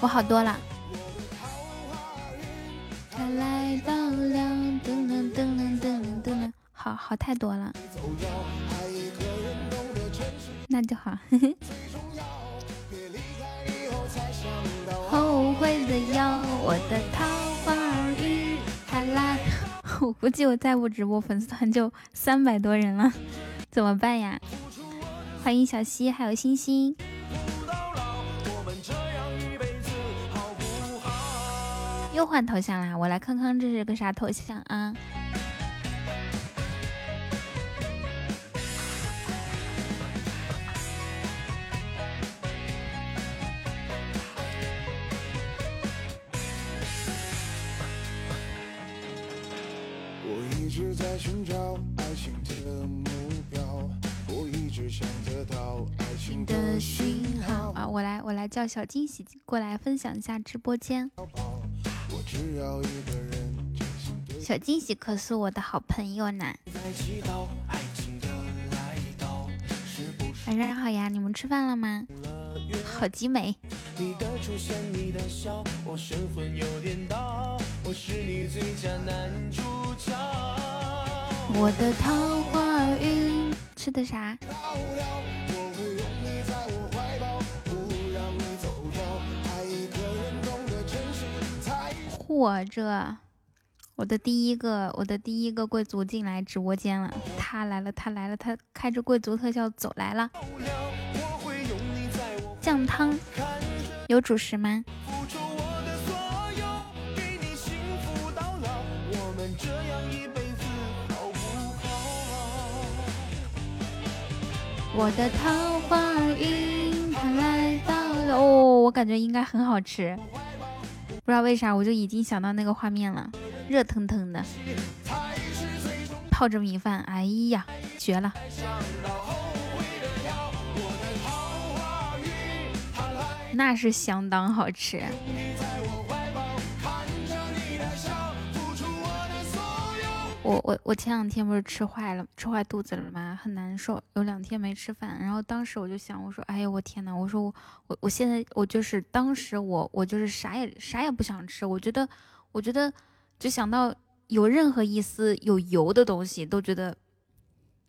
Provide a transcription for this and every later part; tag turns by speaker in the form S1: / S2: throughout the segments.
S1: 我好多了。他来到了，噔噔噔噔噔噔，好好太多了。那就好。后悔的要我的桃花运，他来。我估计我再不直播，粉丝团就三百多人了，怎么办呀？欢迎小溪，还有星星。又换头像啦，我来看看这是个啥头像啊？我一直在寻找爱情的目标。我一直想得到爱情的讯号啊！我来，我来叫小惊喜过来分享一下直播间。小惊喜可是我的好朋友呢。晚上好呀，你们吃饭了吗？好极美。我的桃花运。吃的啥？嚯，这我的第一个，我的第一个贵族进来直播间了，他来了，他来了，他开着贵族特效走来了。酱汤有主食吗？我的桃花运它来到了哦，我感觉应该很好吃，不知道为啥我就已经想到那个画面了，热腾腾的，泡着米饭，哎呀，绝了！那是相当好吃。我我我前两天不是吃坏了，吃坏肚子了吗？很难受，有两天没吃饭。然后当时我就想，我说，哎呦，我天呐，我说我我我现在我就是当时我我就是啥也啥也不想吃。我觉得我觉得就想到有任何一丝有油的东西，都觉得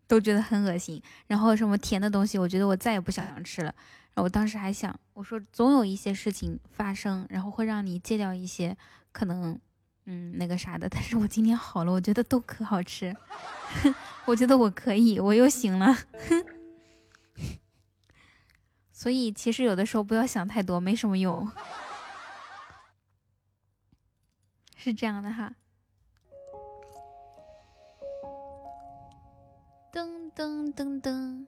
S1: 都觉得很恶心。然后什么甜的东西，我觉得我再也不想吃了。然后我当时还想，我说总有一些事情发生，然后会让你戒掉一些可能。嗯，那个啥的，但是我今天好了，我觉得都可好吃，我觉得我可以，我又行了，所以其实有的时候不要想太多，没什么用，是这样的哈。噔噔噔噔。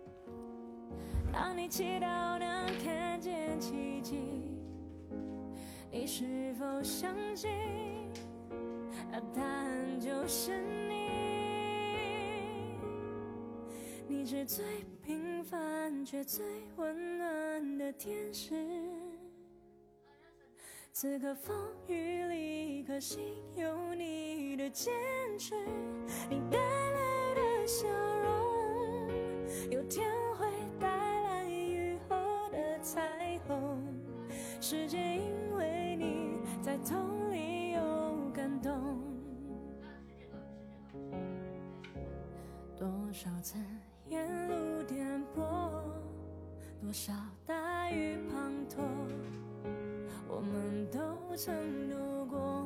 S1: 当你祈祷能看见奇迹，你是否相信？答案就是你。你是最平凡却最温暖的天使。此刻风雨里，可心有你的坚持，你带来的笑容，有天彩虹。世界因为你在痛里
S2: 有感动。多少次沿路颠簸，多少
S1: 大雨滂沱，我们都曾度过。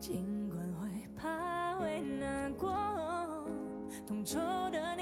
S1: 尽管会怕，会难过，同舟的你。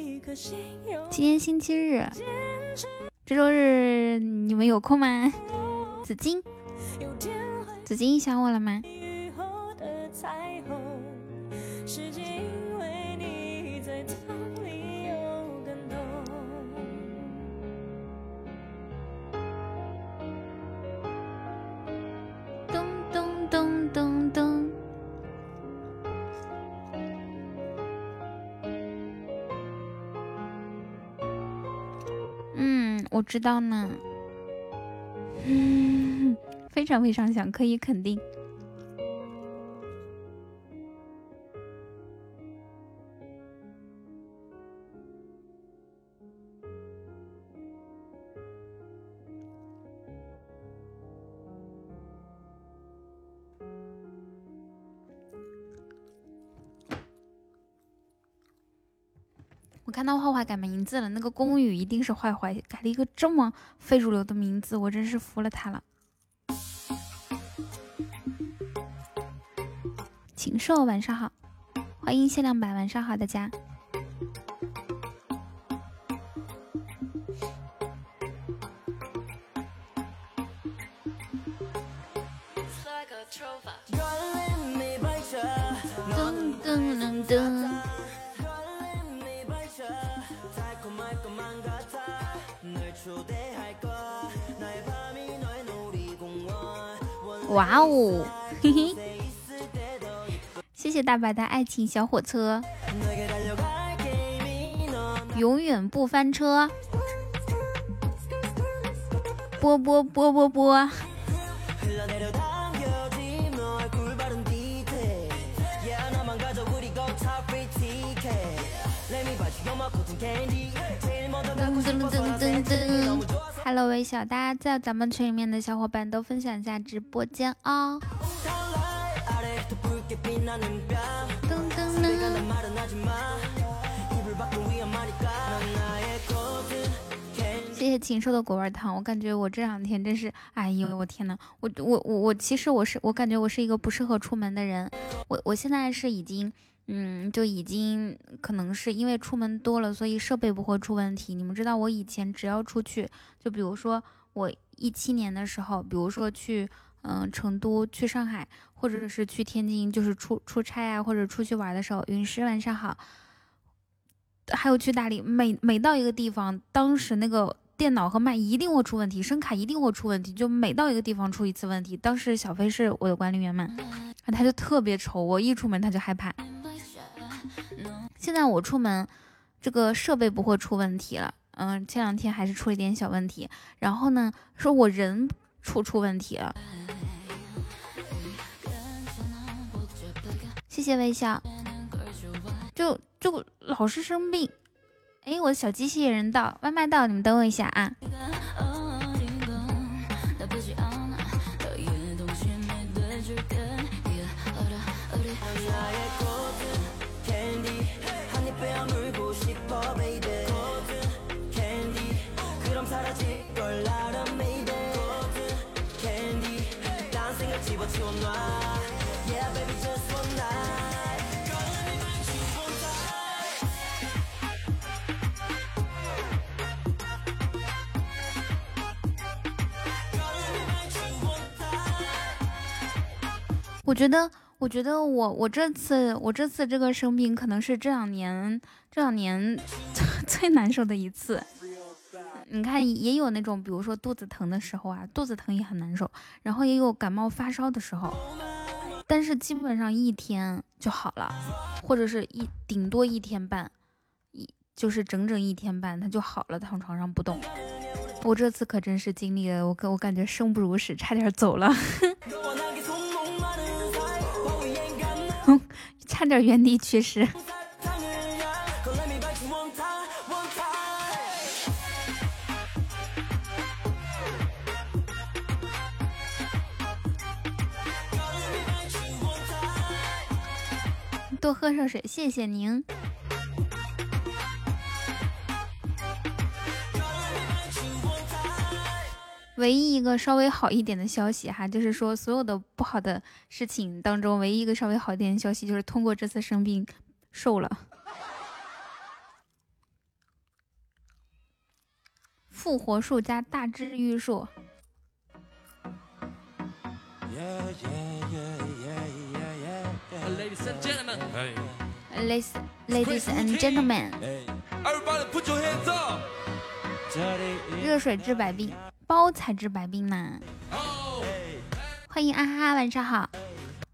S1: 今天星期日，这周日你们有空吗？紫金，紫金想我了吗？我知道呢，嗯，非常非常想，可以肯定。看到坏坏改名字了，那个宫羽一定是坏坏改了一个这么非主流的名字，我真是服了他了。禽兽，晚上好，欢迎限量版，晚上好，大家。哇哦，嘿嘿，谢谢大白的爱情小火车，永远不翻车，波波波波波。Hello，微笑，大家在咱们群里面的小伙伴都分享一下直播间哦。谢谢禽兽的果味糖，我感觉我这两天真是，哎呦我天呐，我我我我，其实我是我感觉我是一个不适合出门的人，我我现在是已经。嗯，就已经可能是因为出门多了，所以设备不会出问题。你们知道，我以前只要出去，就比如说我一七年的时候，比如说去嗯成都、去上海，或者是去天津，就是出出差啊，或者出去玩的时候，陨石晚上好，还有去大理，每每到一个地方，当时那个电脑和麦一定会出问题，声卡一定会出问题，就每到一个地方出一次问题。当时小飞是我的管理员嘛，他就特别愁，我一出门他就害怕。现在我出门，这个设备不会出问题了。嗯，前两天还是出了一点小问题。然后呢，说我人出出问题了。谢谢微笑。就就老是生病。哎，我的小机器人到，外卖到，你们等我一下啊。我觉得，我觉得我我这次我这次这个生病可能是这两年这两年 最难受的一次。你看也有那种，比如说肚子疼的时候啊，肚子疼也很难受，然后也有感冒发烧的时候，但是基本上一天就好了，或者是一顶多一天半，一就是整整一天半，他就好了，躺床上不动。我这次可真是经历了，我感我感觉生不如死，差点走了，差点原地去世。多喝热水，谢谢您。唯一一个稍微好一点的消息哈，就是说所有的不好的事情当中，唯一一个稍微好一点的消息就是通过这次生病瘦了，复活术加大治愈术。Ladies and gentlemen，热水治百病。包才治百病呢，欢迎啊哈，晚上好。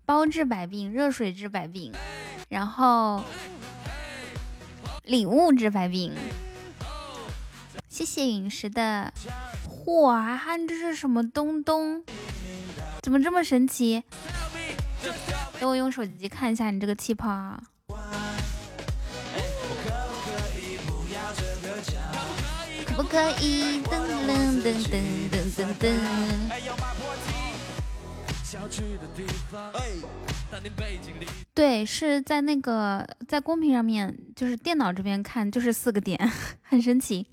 S1: 包治百病，热水治百病，然后礼物治百病。谢谢陨石的，哇哈，这是什么东东？怎么这么神奇？等我用手机看一下你这个气泡啊。可以，噔噔噔噔噔噔噔。对，是在那个在公屏上面，就是电脑这边看，就是四个点，很神奇。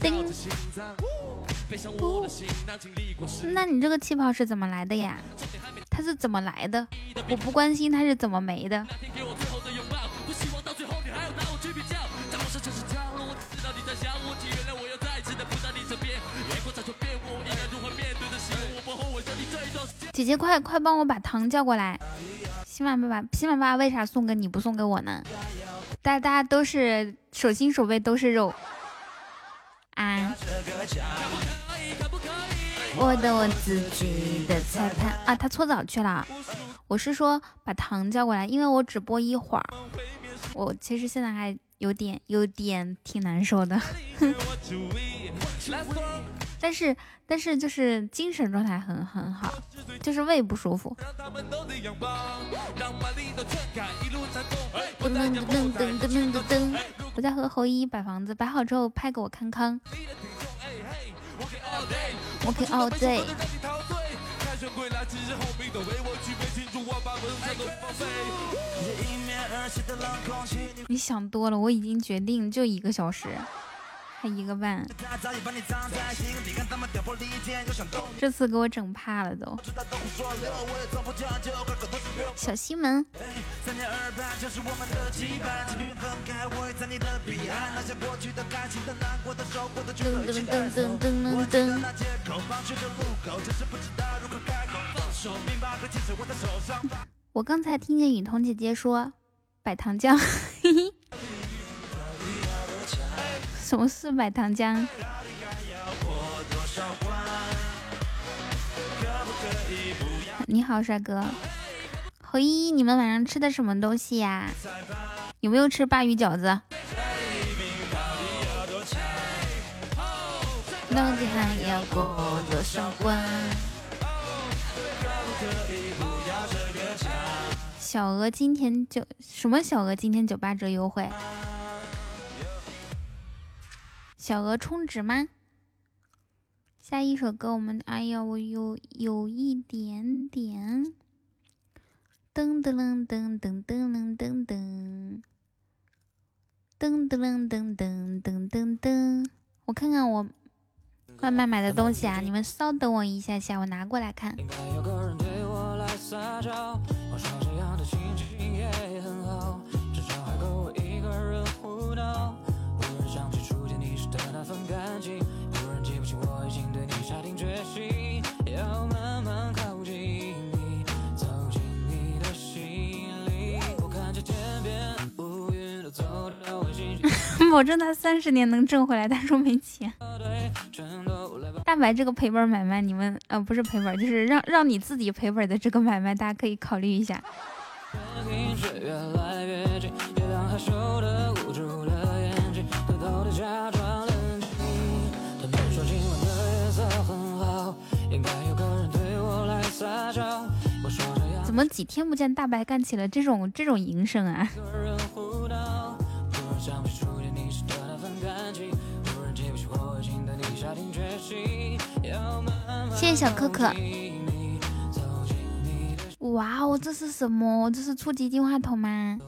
S1: 叮。那你这个气泡是怎么来的呀？它是怎么来的？我不关心它是怎么没的。姐姐，快快帮我把糖叫过来！喜马爸爸，喜马爸爸为啥送给你不送给我呢？大家大家都是手心手背都是肉啊！我的我自己的裁判啊，他搓澡去了。我是说把糖叫过来，因为我只播一会儿。我其实现在还有点有点挺难受的。但是但是就是精神状态很很好，就是胃不舒服。噔噔噔噔噔噔噔，我在和侯一摆房子，摆好之后拍给我康康。OK all day。你想多了，我已经决定就一个小时。还一个半，这次给我整怕了都。小西门，噔噔噔噔噔噔。我刚才听见雨桐姐姐说摆糖浆，嘿嘿。什么是买糖浆？你好，帅哥。何一，你们晚上吃的什么东西呀？有没有吃鲅鱼饺子？到底还要过多少关？小额今天九什么？小额今天九八折优惠。小额充值吗？下一首歌我们，哎呀，我有有一点点，噔噔噔噔噔噔噔，噔噔噔噔噔噔噔噔，我看看我外卖买的东西啊，你们稍等我一下下，我拿过来看。
S3: 保证他三十年能挣回来。他说没钱。大白这个赔本买卖，你们呃不是赔本，就是让让你自己赔本的这个买卖，大家可以考虑一下。怎么几天不见，大白干起了这种这种营生啊？谢谢小可可。哇哦，这是什么？这是初级净化筒吗？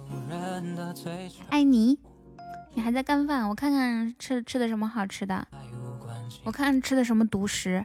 S3: 爱你，你还在干饭？我看看吃吃的什么好吃的。我看吃的什么独食。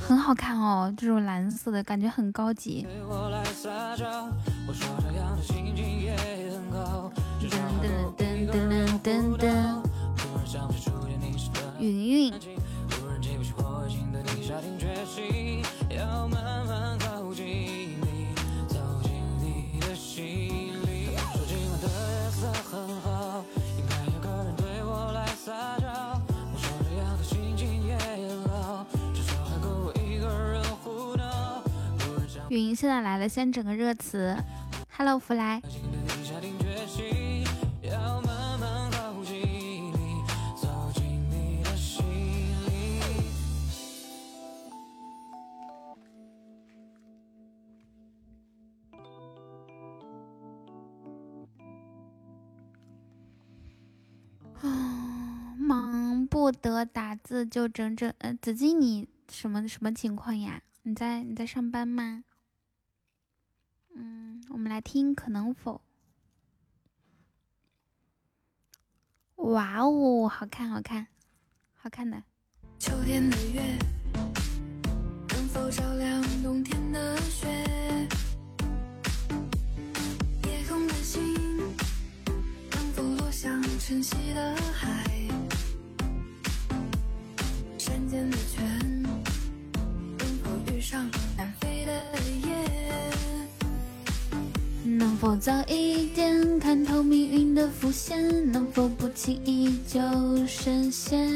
S3: 很好看哦，这种蓝色的感觉很高级。噔噔噔噔噔，云云。云现在来了，先整个热词。Hello，福来。啊，忙不得打字，就整整……呃，紫金，你什么什么情况呀？你在你在上班吗？嗯，我们来听可能否？哇哦，好看，好看，好看的。秋天的月，能否照亮冬天的雪？夜空的星，能否落向晨曦的海？山间的否早一点看透命运的伏线？能否不轻易就深陷？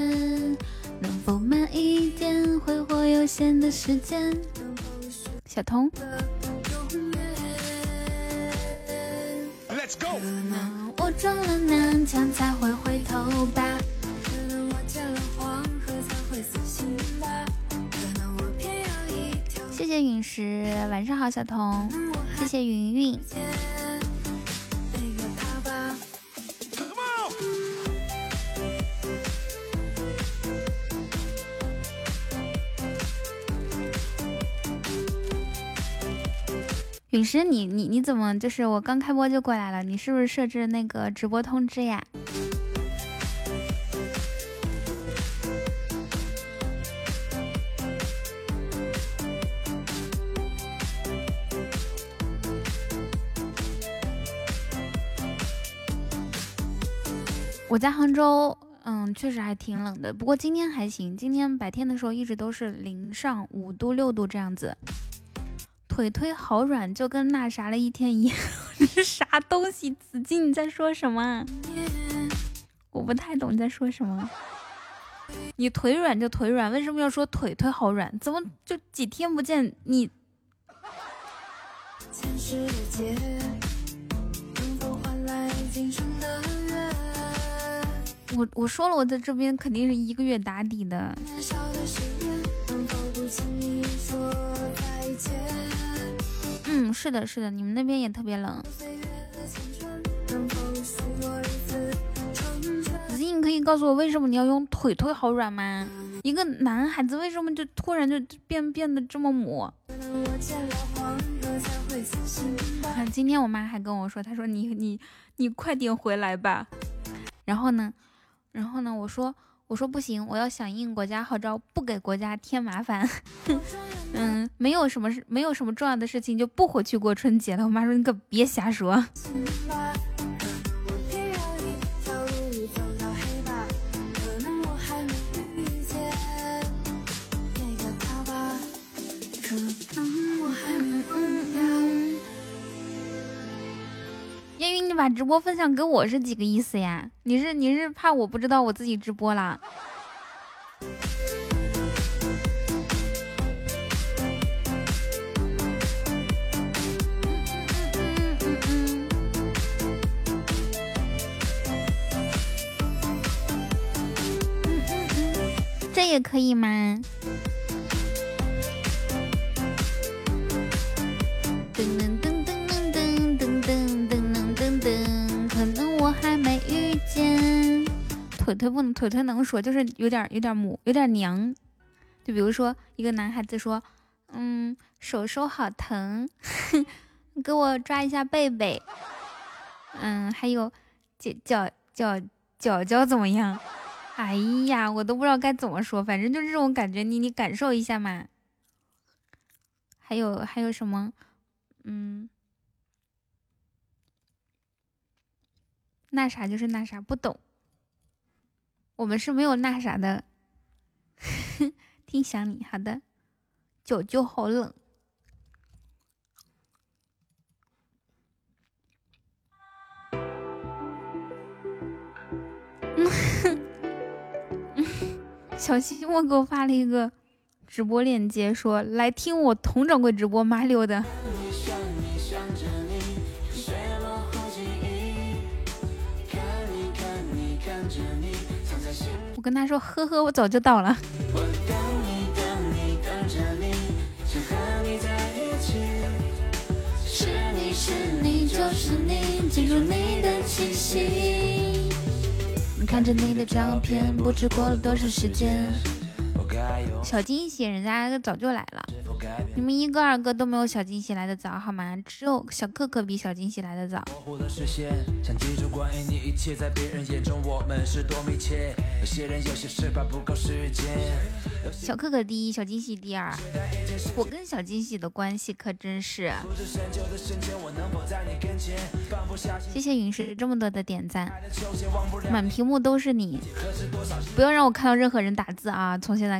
S3: 能否慢一点挥霍有限的时间？小童。Let's go。可能我撞了南墙才会回头吧。可能我见了黄河才会死心吧。可能我偏要一条。谢谢陨石，晚上好，小童。谢谢云云。陨石，你你你怎么就是我刚开播就过来了？你是不是设置那个直播通知呀？我在杭州，嗯，确实还挺冷的。不过今天还行，今天白天的时候一直都是零上五度、六度这样子。腿腿好软，就跟那啥了一天一样。这 是啥东西？紫金你在说什么？我不太懂你在说什么。你腿软就腿软，为什么要说腿腿好软？怎么就几天不见你？我我说了，我在这边肯定是一个月打底的。
S1: 嗯，是的，是的，你们那边也特别冷。子欣，你可以告诉我为什么你要用腿腿好软吗？一个男孩子为什么就突然就变变得这么母？啊今天我妈还跟我说，她说你你你快点回来吧。然后呢，然后呢，我说我说不行，我要响应国家号召，不给国家添麻烦。嗯，没有什么事，没有什么重要的事情就不回去过春节了。我妈说你可别瞎说。你把直播分享给我是几个意思呀？你是你是怕我不知道我自己直播啦？这也可以吗？腿腿不能，腿腿能说，就是有点有点母，有点娘。就比如说一个男孩子说，嗯，手手好疼，给我抓一下背背。嗯，还有脚脚脚脚脚怎么样？哎呀，我都不知道该怎么说，反正就是这种感觉，你你感受一下嘛。还有还有什么？嗯，那啥就是那啥，不懂。我们是没有那啥的，挺想你。好的，九九好冷。小西莫给我发了一个直播链接，说来听我佟掌柜直播，麻溜的。我跟他说，呵呵，我早就到了。你看着你的照片，不知过了多少时间。小惊喜，人家早就来了。你们一个二个都没有小惊喜来的早，好吗？只有小可可比小惊喜来的早。小可可第一，小惊喜第二。我跟小惊喜的关系可真是……谢谢云石这么多的点赞，满屏幕都是你。不要让我看到任何人打字啊！从现在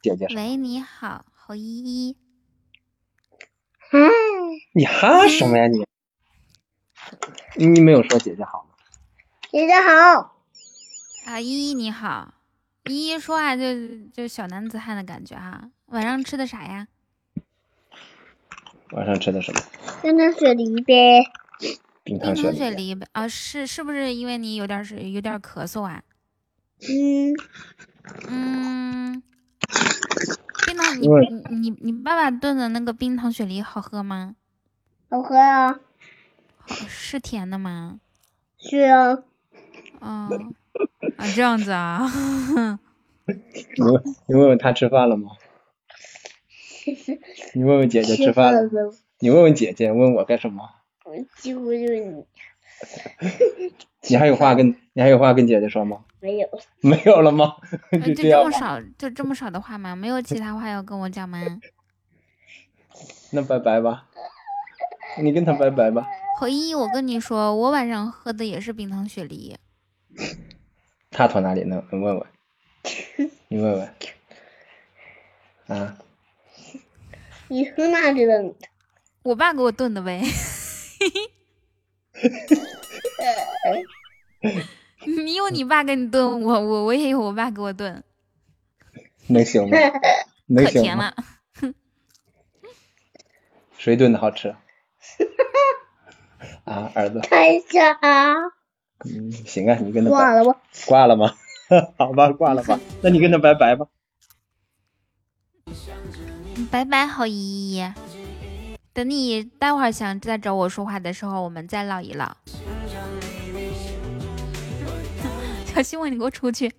S4: 姐姐，
S1: 喂，你好，侯依依。
S4: 嗯，你哈什么呀你？你没有说姐姐好吗？
S5: 姐姐好。
S1: 啊，依依你好，依依说话就就小男子汉的感觉哈。晚上吃的啥呀？
S4: 晚上吃的什么？
S5: 冰糖雪梨呗。
S4: 冰糖雪
S1: 梨呗。啊，是是不是因为你有点是有点咳嗽啊？
S5: 嗯。
S1: 嗯。冰糖，你你你你爸爸炖的那个冰糖雪梨好喝吗？
S5: 好喝啊。
S1: 是甜的吗？
S5: 是啊。
S1: 哦，啊这样子啊。
S4: 你问你问问他吃饭了吗？你问问姐姐吃饭了。你问问姐姐，问我干什么？
S5: 我几乎就是 你。
S4: 还有话跟你还有话跟姐姐说吗？
S5: 没有。
S4: 没有了吗？
S1: 就这么少，就这么少的话吗？没有其他话要跟我讲吗？
S4: 那拜拜吧，你跟他拜拜吧。
S1: 何一，我跟你说，我晚上喝的也是冰糖雪梨。
S4: 他从哪里能？问问。你问问。啊？
S5: 你从哪里的？
S1: 我爸给我炖的呗。你有你爸给你炖，我我我也有我爸给我炖。
S4: 能行吗？能行
S1: 可甜了。
S4: 谁炖的好吃？啊，儿子。
S5: 看一下啊。
S4: 嗯，行啊，你跟他
S5: 挂了吧？
S4: 挂了吗？好吧，挂了吧。那你跟他拜拜吧。
S1: 拜拜，好姨姨。等你待会儿想再找我说话的时候，我们再唠一唠。小希望你给我出去。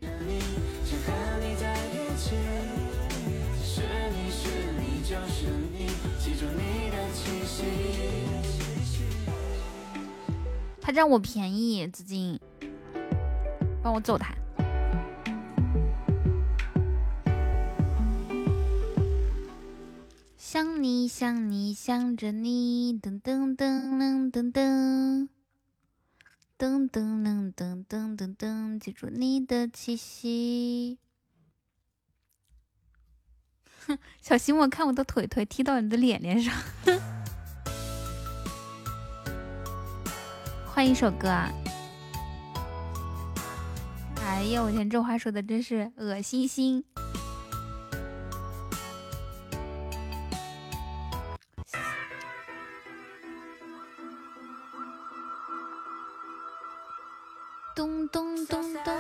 S1: 他占我便宜，紫金，帮我揍他。想你想你想着你，噔噔噔噔噔噔，噔噔噔噔噔噔噔，记住你的气息。哼，小心我看我的腿腿踢到你的脸脸上。换一首歌啊！哎呀，我天，这话说的真是恶心心。咚咚咚咚。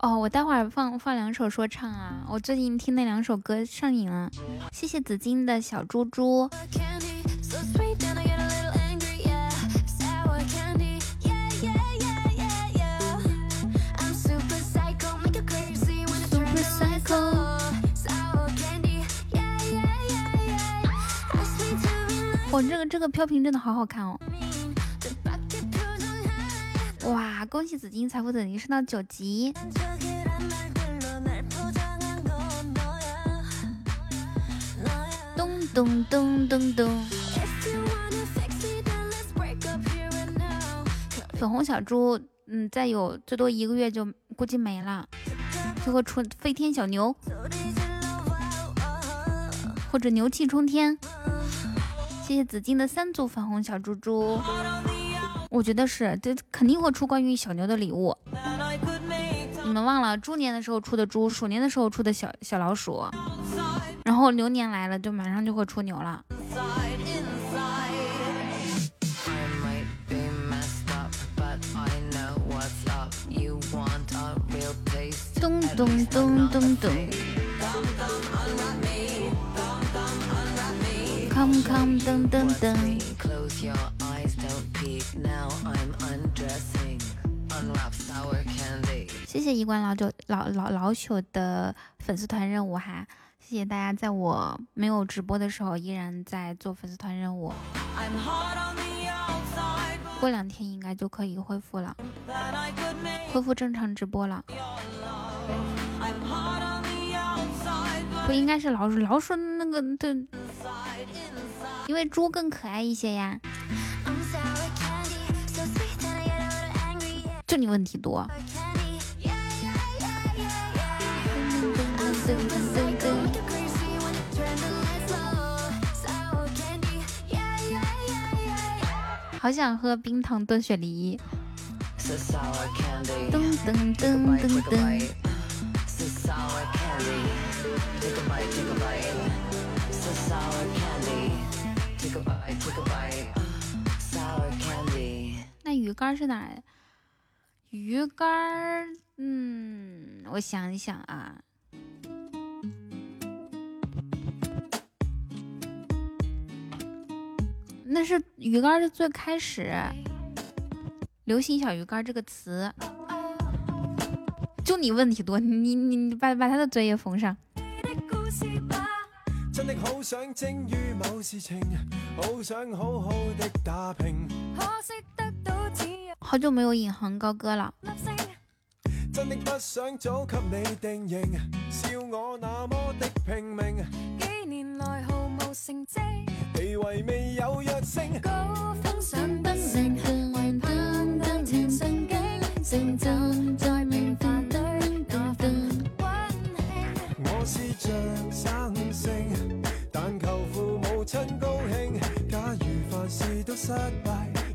S1: 哦，我待会儿放放两首说唱啊！我最近听那两首歌上瘾了。谢谢紫金的小猪猪。哇，这个这个飘屏真的好好看哦！恭喜紫金财富等级升到九级！咚咚咚咚咚！粉红小猪，嗯，再有最多一个月就估计没了，最后出飞天小牛，或者牛气冲天。谢谢紫金的三组粉红小猪猪，我觉得是，这肯定会出关于小牛的礼物。你们忘了猪年的时候出的猪，鼠年的时候出的小小老鼠，然后牛年来了，就马上就会出牛了。咚咚咚咚咚。Come come 噔噔噔。谢谢一关老九老老老朽的粉丝团任务哈，谢谢大家在我没有直播的时候依然在做粉丝团任务。过两天应该就可以恢复了，恢复正常直播了。不应该是老鼠，老鼠那个对，因为猪更可爱一些呀。就你问题多。好想喝冰糖炖雪梨。噔噔噔噔噔。那鱼干是哪？鱼干，嗯，我想一想啊，那是鱼干的最开始流行小鱼干这个词。就你问题多，你你你把把他的嘴也封上。好好久没有隐行高歌了。真的不想早给你定型笑我那么的拼命。
S2: 几年来毫无成绩
S6: 地位未有跃升
S2: 高峰上不明行为盼大前顺景成就在命法堆那份温馨
S6: 我试着生性但求父母亲高兴假如凡事都失败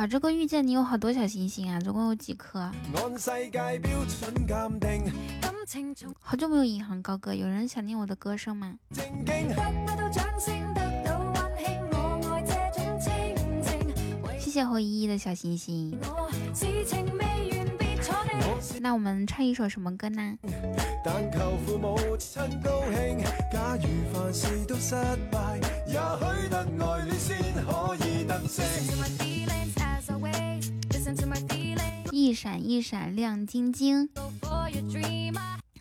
S1: 哇，这个遇见你有好多小星星啊，总共有几颗？好久没有银行高歌，有人想念我的歌声吗？谢谢侯依依的小星星。那我们唱一首什么歌呢？一闪一闪亮晶晶，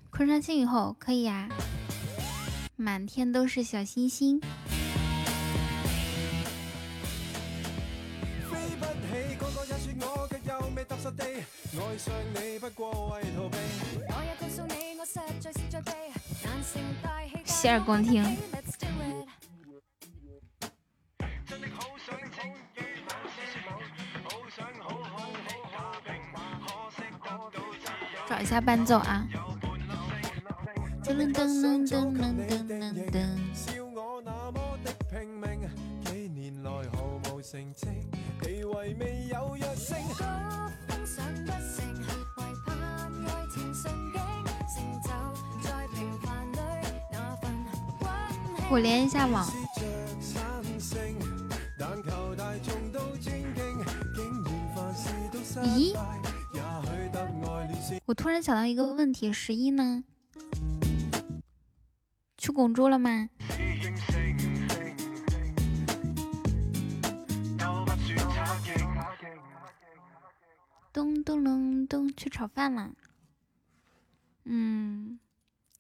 S1: 昆山新雨后可以呀，满天都是小星星。洗耳恭听。找一下伴奏啊！噔噔噔噔噔噔噔。我连一下网。咦？我突然想到一个问题，十一呢？去拱猪了吗？咚咚隆咚，去炒饭了。嗯。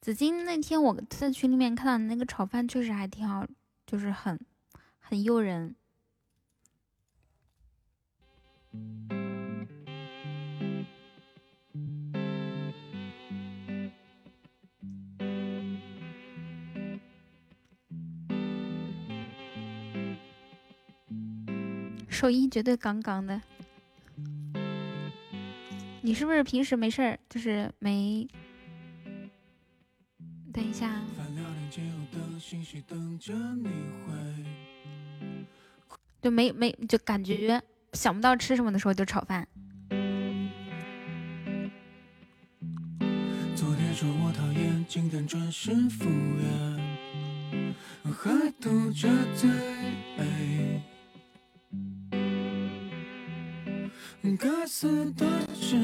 S1: 紫金那天我在群里面看到你那个炒饭确实还挺好，就是很很诱人。手艺绝对杠杠的。你是不是平时没事儿就是没？等一下，就没没就感觉想不到吃什么的时候就炒饭。各自的世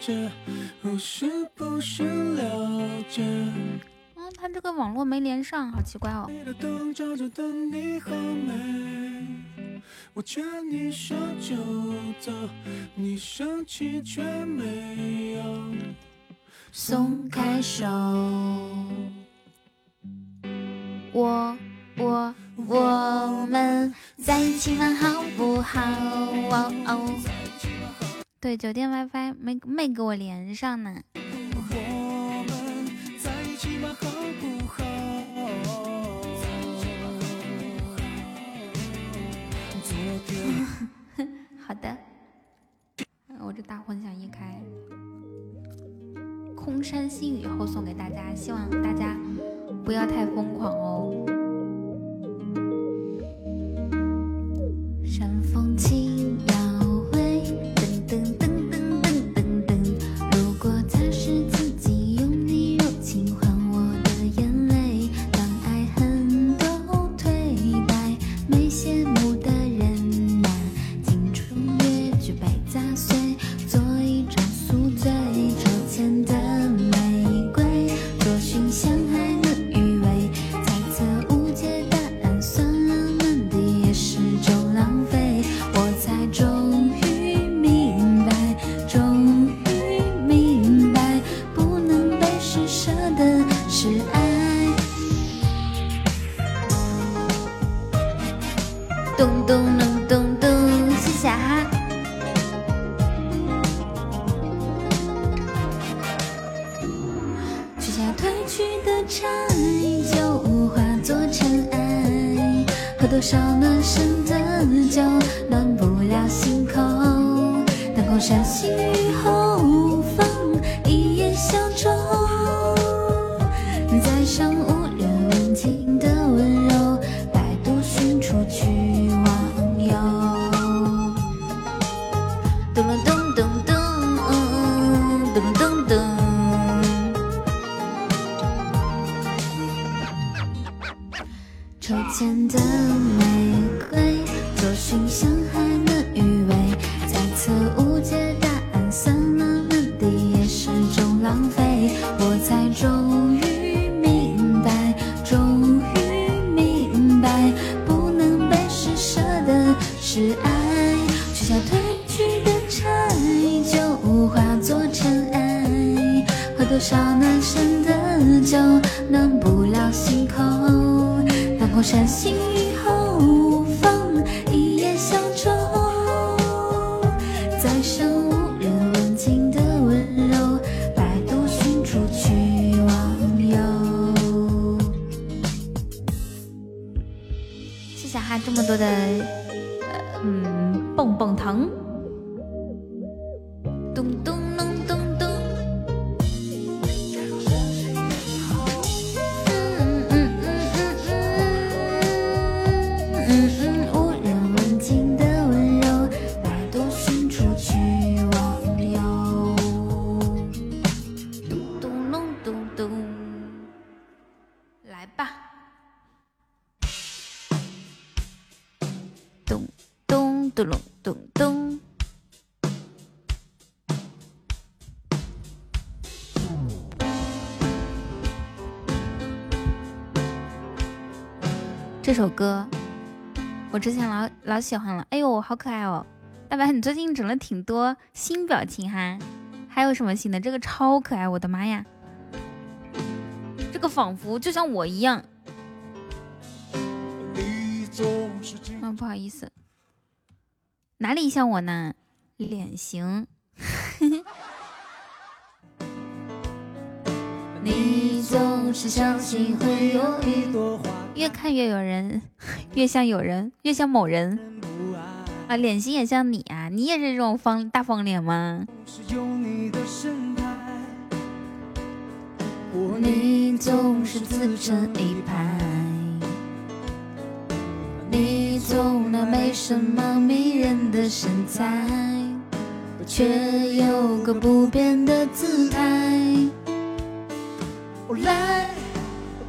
S1: 界，是不是了解？他这个网络没连上，好奇怪哦。松开手，我我我们在一起玩？好不好？对，酒店 WiFi 没没给我连上呢。好的，我这大混响一开，空山新雨后送给大家，希望大家不要太疯狂哦。这首歌我之前老老喜欢了，哎呦，好可爱哦！大白，你最近整了挺多新表情哈，还有什么新的？这个超可爱，我的妈呀！这个仿佛就像我一样。啊，不好意思，哪里像我呢？脸型。你总是相信会有一朵花，越看越有人，越像有人，越像某人啊！脸型也像你啊，你也是这种方大方脸吗？你总是自成一派，你总那没什么迷人的身材，却有个不变的姿态。我来，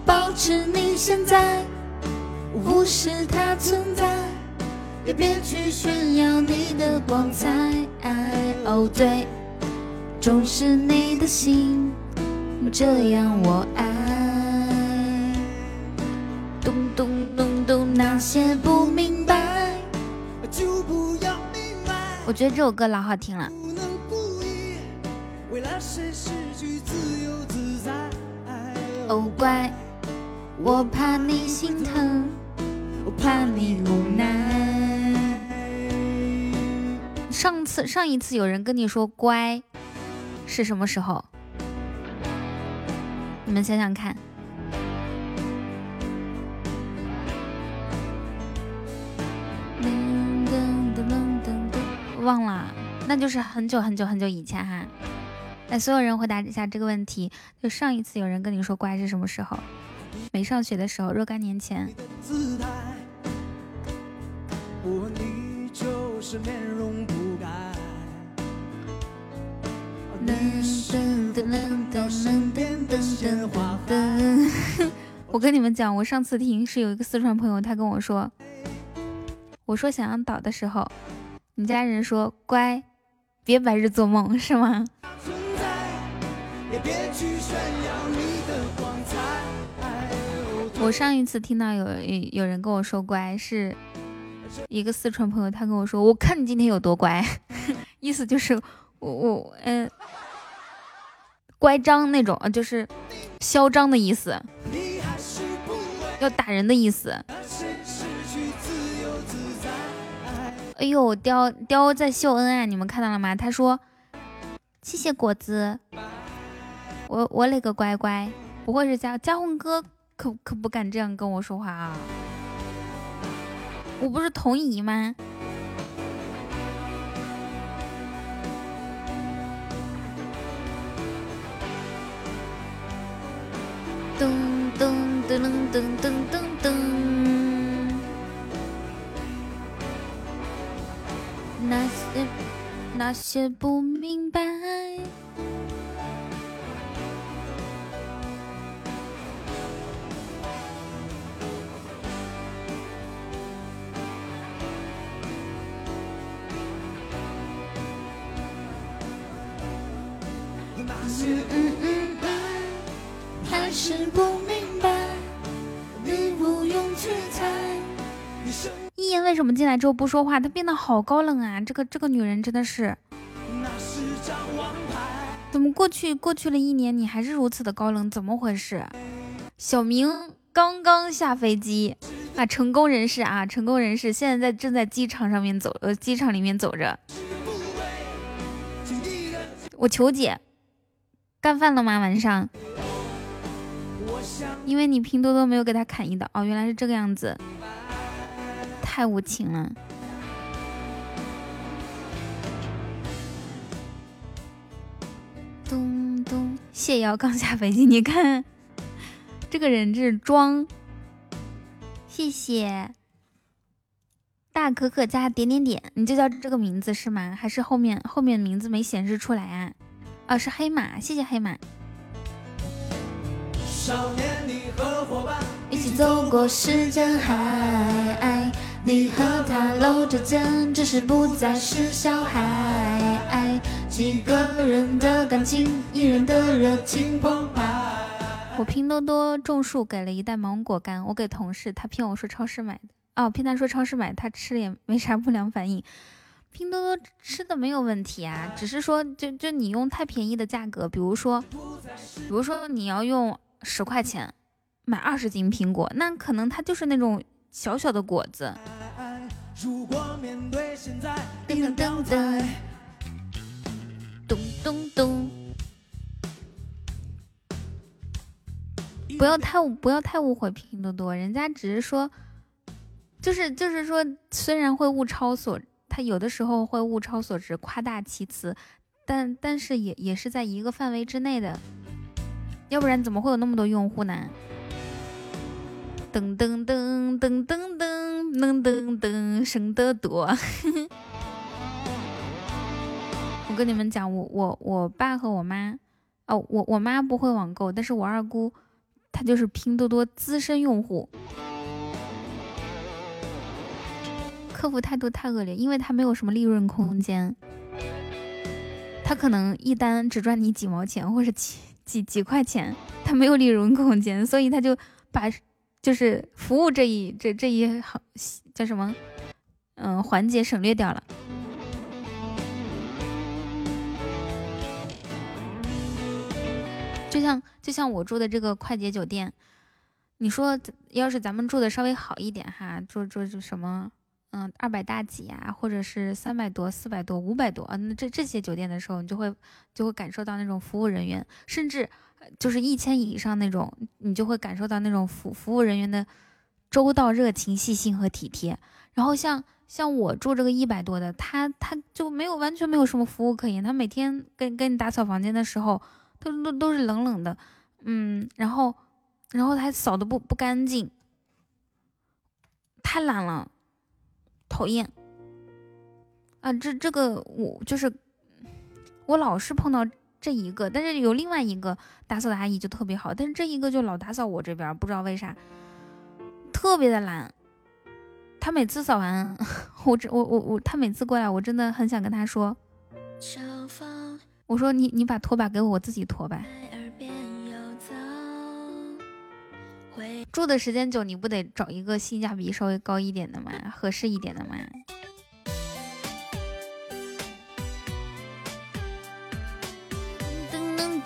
S1: 保持你现在，无视它存在，也别去炫耀你的光彩。哦，对，重视你的心，这样我爱。咚咚咚咚，那些不明白，就不要明白。我觉得这首歌老好听了。为了谁失去自由自在。哦乖，我怕你心疼，我怕你无奈。上次上一次有人跟你说乖，是什么时候？你们想想看。忘了，那就是很久很久很久以前哈。来，所有人回答一下这个问题：就上一次有人跟你说乖是什么时候？没上学的时候，若干年前。我跟你们讲，我上次听是有一个四川朋友，他跟我说，我说想要倒的时候，你家人说乖，别白日做梦，是吗？我上一次听到有有人跟我说乖，是一个四川朋友，他跟我说，我看你今天有多乖，意思就是我我嗯、乖张那种，就是嚣张的意思，要打人的意思。哎呦，雕雕在秀恩爱，你们看到了吗？他说谢谢果子。我我勒个乖乖，不会是家家宏哥可可不敢这样跟我说话啊！我不是童怡吗？噔噔噔噔噔噔噔，那些那些不明白。为什么进来之后不说话？她变得好高冷啊！这个这个女人真的是，怎么过去过去了一年，你还是如此的高冷？怎么回事？小明刚刚下飞机啊，成功人士啊，成功人士，现在在正在机场上面走，呃，机场里面走着。我求姐，干饭了吗？晚上？因为你拼多多没有给他砍一刀哦，原来是这个样子，太无情了。咚咚，谢瑶刚下飞机，你看这个人这是装。谢谢大可可加点点点，你就叫这个名字是吗？还是后面后面名字没显示出来啊？啊，是黑马，谢谢黑马。少年，你和伙伴一起走过时间海，你和他搂着肩，只是不再是小孩。几个人的感情，一人的热情澎湃。我拼多多种树给了一袋芒果干，我给同事，他骗我说超市买的。哦，骗他说超市买，他吃了也没啥不良反应。拼多多吃的没有问题啊，只是说就就你用太便宜的价格，比如说，比如说你要用。十块钱买二十斤苹果，那可能它就是那种小小的果子。咚咚咚，不要太不要太误会拼多多，人家只是说，就是就是说，虽然会物超所，他有的时候会物超所值，夸大其词，但但是也也是在一个范围之内的。要不然怎么会有那么多用户呢？噔噔噔噔噔噔噔噔噔，省得多。我跟你们讲，我我我爸和我妈，哦，我我妈不会网购，但是我二姑她就是拼多多资深用户。客服态度太恶劣，因为他没有什么利润空间，他可能一单只赚你几毛钱或者几。几几块钱，他没有利润空间，所以他就把就是服务这一这这一行叫什么嗯环节省略掉了。就像就像我住的这个快捷酒店，你说要是咱们住的稍微好一点哈，住住住什么？嗯，二百大几呀，或者是三百多、四百多、五百多啊，那这这些酒店的时候，你就会就会感受到那种服务人员，甚至就是一千以上那种，你就会感受到那种服服务人员的周到、热情、细心和体贴。然后像像我住这个一百多的，他他就没有完全没有什么服务可言，他每天跟跟你打扫房间的时候，都都都是冷冷的，嗯，然后然后他扫的不不干净，太懒了。讨厌啊！这这个我就是我老是碰到这一个，但是有另外一个打扫的阿姨就特别好，但是这一个就老打扫我这边，不知道为啥特别的懒。他每次扫完，我这我我我，他每次过来，我真的很想跟他说，我说你你把拖把给我，我自己拖吧。住的时间久，你不得找一个性价比稍微高一点的嘛，合适一点的嘛。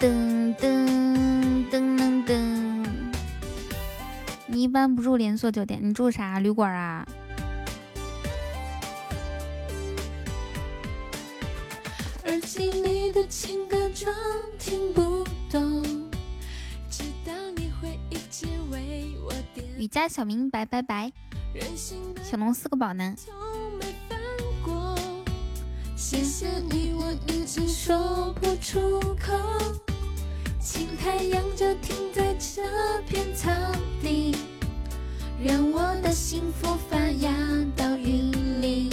S1: 噔噔噔噔噔。你一般不住连锁酒店，你住啥旅馆啊？耳机里的情歌装听不懂。直到你会一直为我点雨家小明白拜拜，小龙四个宝呢？谢谢你，我已经说不出口。请太阳就停在。这片草地，让我的幸福发芽到云里。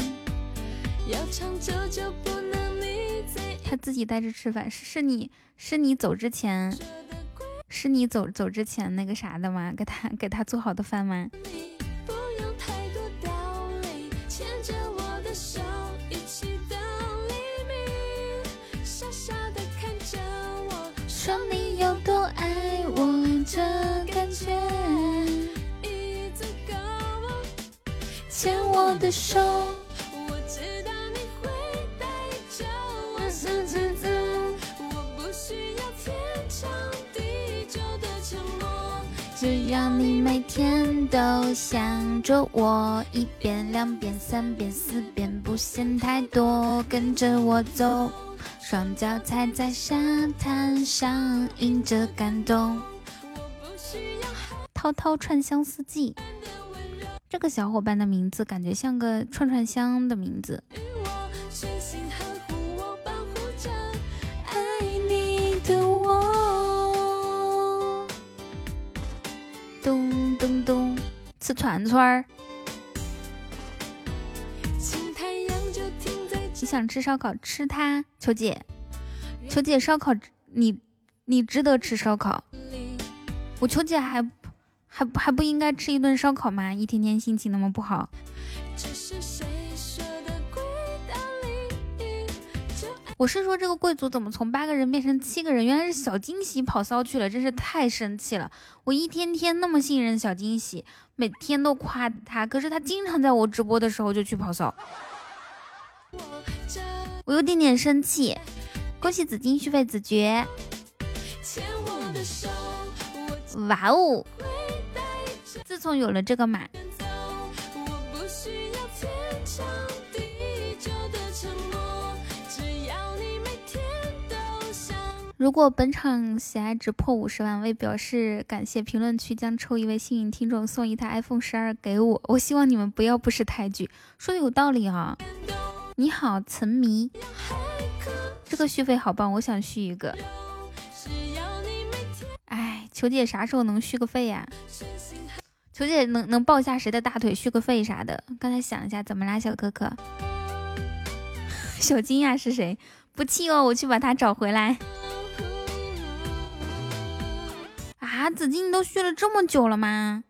S1: 要长久就不能你在。他自己带着吃饭，是是你是你走之前，是你走走之前那个啥的吗？给他给他做好的饭吗？牵我的手，我知道你会带着我向前走。我不需要天长地久的承诺，只要你每天都想着我，一遍、两遍、三遍、四遍，不嫌太多，跟着我走。双脚踩在沙滩上，迎着感动。滔滔串香四季，这个小伙伴的名字感觉像个串串香的名字。咚咚咚，吃串串儿。你想吃烧烤，吃它，秋姐，秋姐烧烤，你你值得吃烧烤。我秋姐还还还不应该吃一顿烧烤吗？一天天心情那么不好。我是说这个贵族怎么从八个人变成七个人？原来是小惊喜跑骚去了，真是太生气了。我一天天那么信任小惊喜，每天都夸他，可是他经常在我直播的时候就去跑骚。我有点点生气，恭喜紫金续费子爵！哇哦！送有了这个码，如果本场喜爱值破五十万，为表示感谢，评论区将抽一位幸运听众送一台 iPhone 十二给我。我希望你们不要不识抬举，说的有道理啊。你好，沉迷，这个续费好棒，我想续一个。哎，求姐啥时候能续个费呀？球姐能能抱一下谁的大腿续个费啥的？刚才想一下，怎么啦，小可可？小金呀是谁？不气哦，我去把他找回来。啊，紫金，你都续了这么久了吗？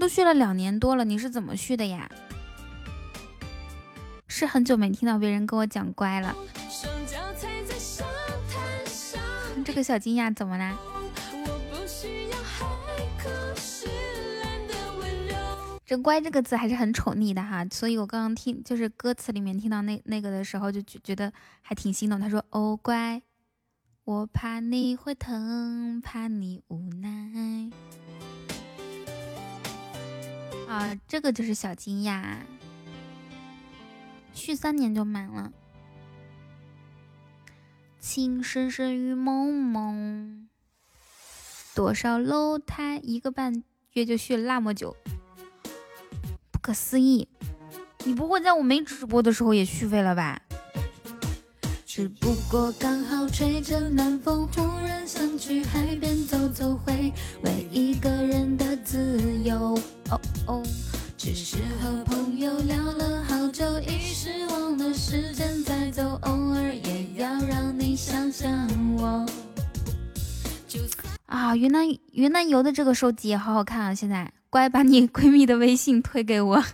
S1: 都续了两年多了，你是怎么续的呀？是很久没听到别人跟我讲乖了。这个小金呀怎么啦？这“乖”这个字还是很宠溺的哈，所以我刚刚听就是歌词里面听到那那个的时候，就觉觉得还挺心动。他说：“哦乖，我怕你会疼，怕你无奈。”啊，这个就是小惊讶。续三年就满了，情深深雨蒙蒙，多少楼台一个半月就续了那么久，可思议！你不会在我没直播的时候也续费了吧？只不过刚好吹着南风，突然想去海边走走，回味一个人的自由。哦哦。只是和朋友聊了好久，一时忘了时间在走，偶尔也要让你想想我。啊，云南云南游的这个手机也好好看啊！现在，乖，把你闺蜜的微信推给我。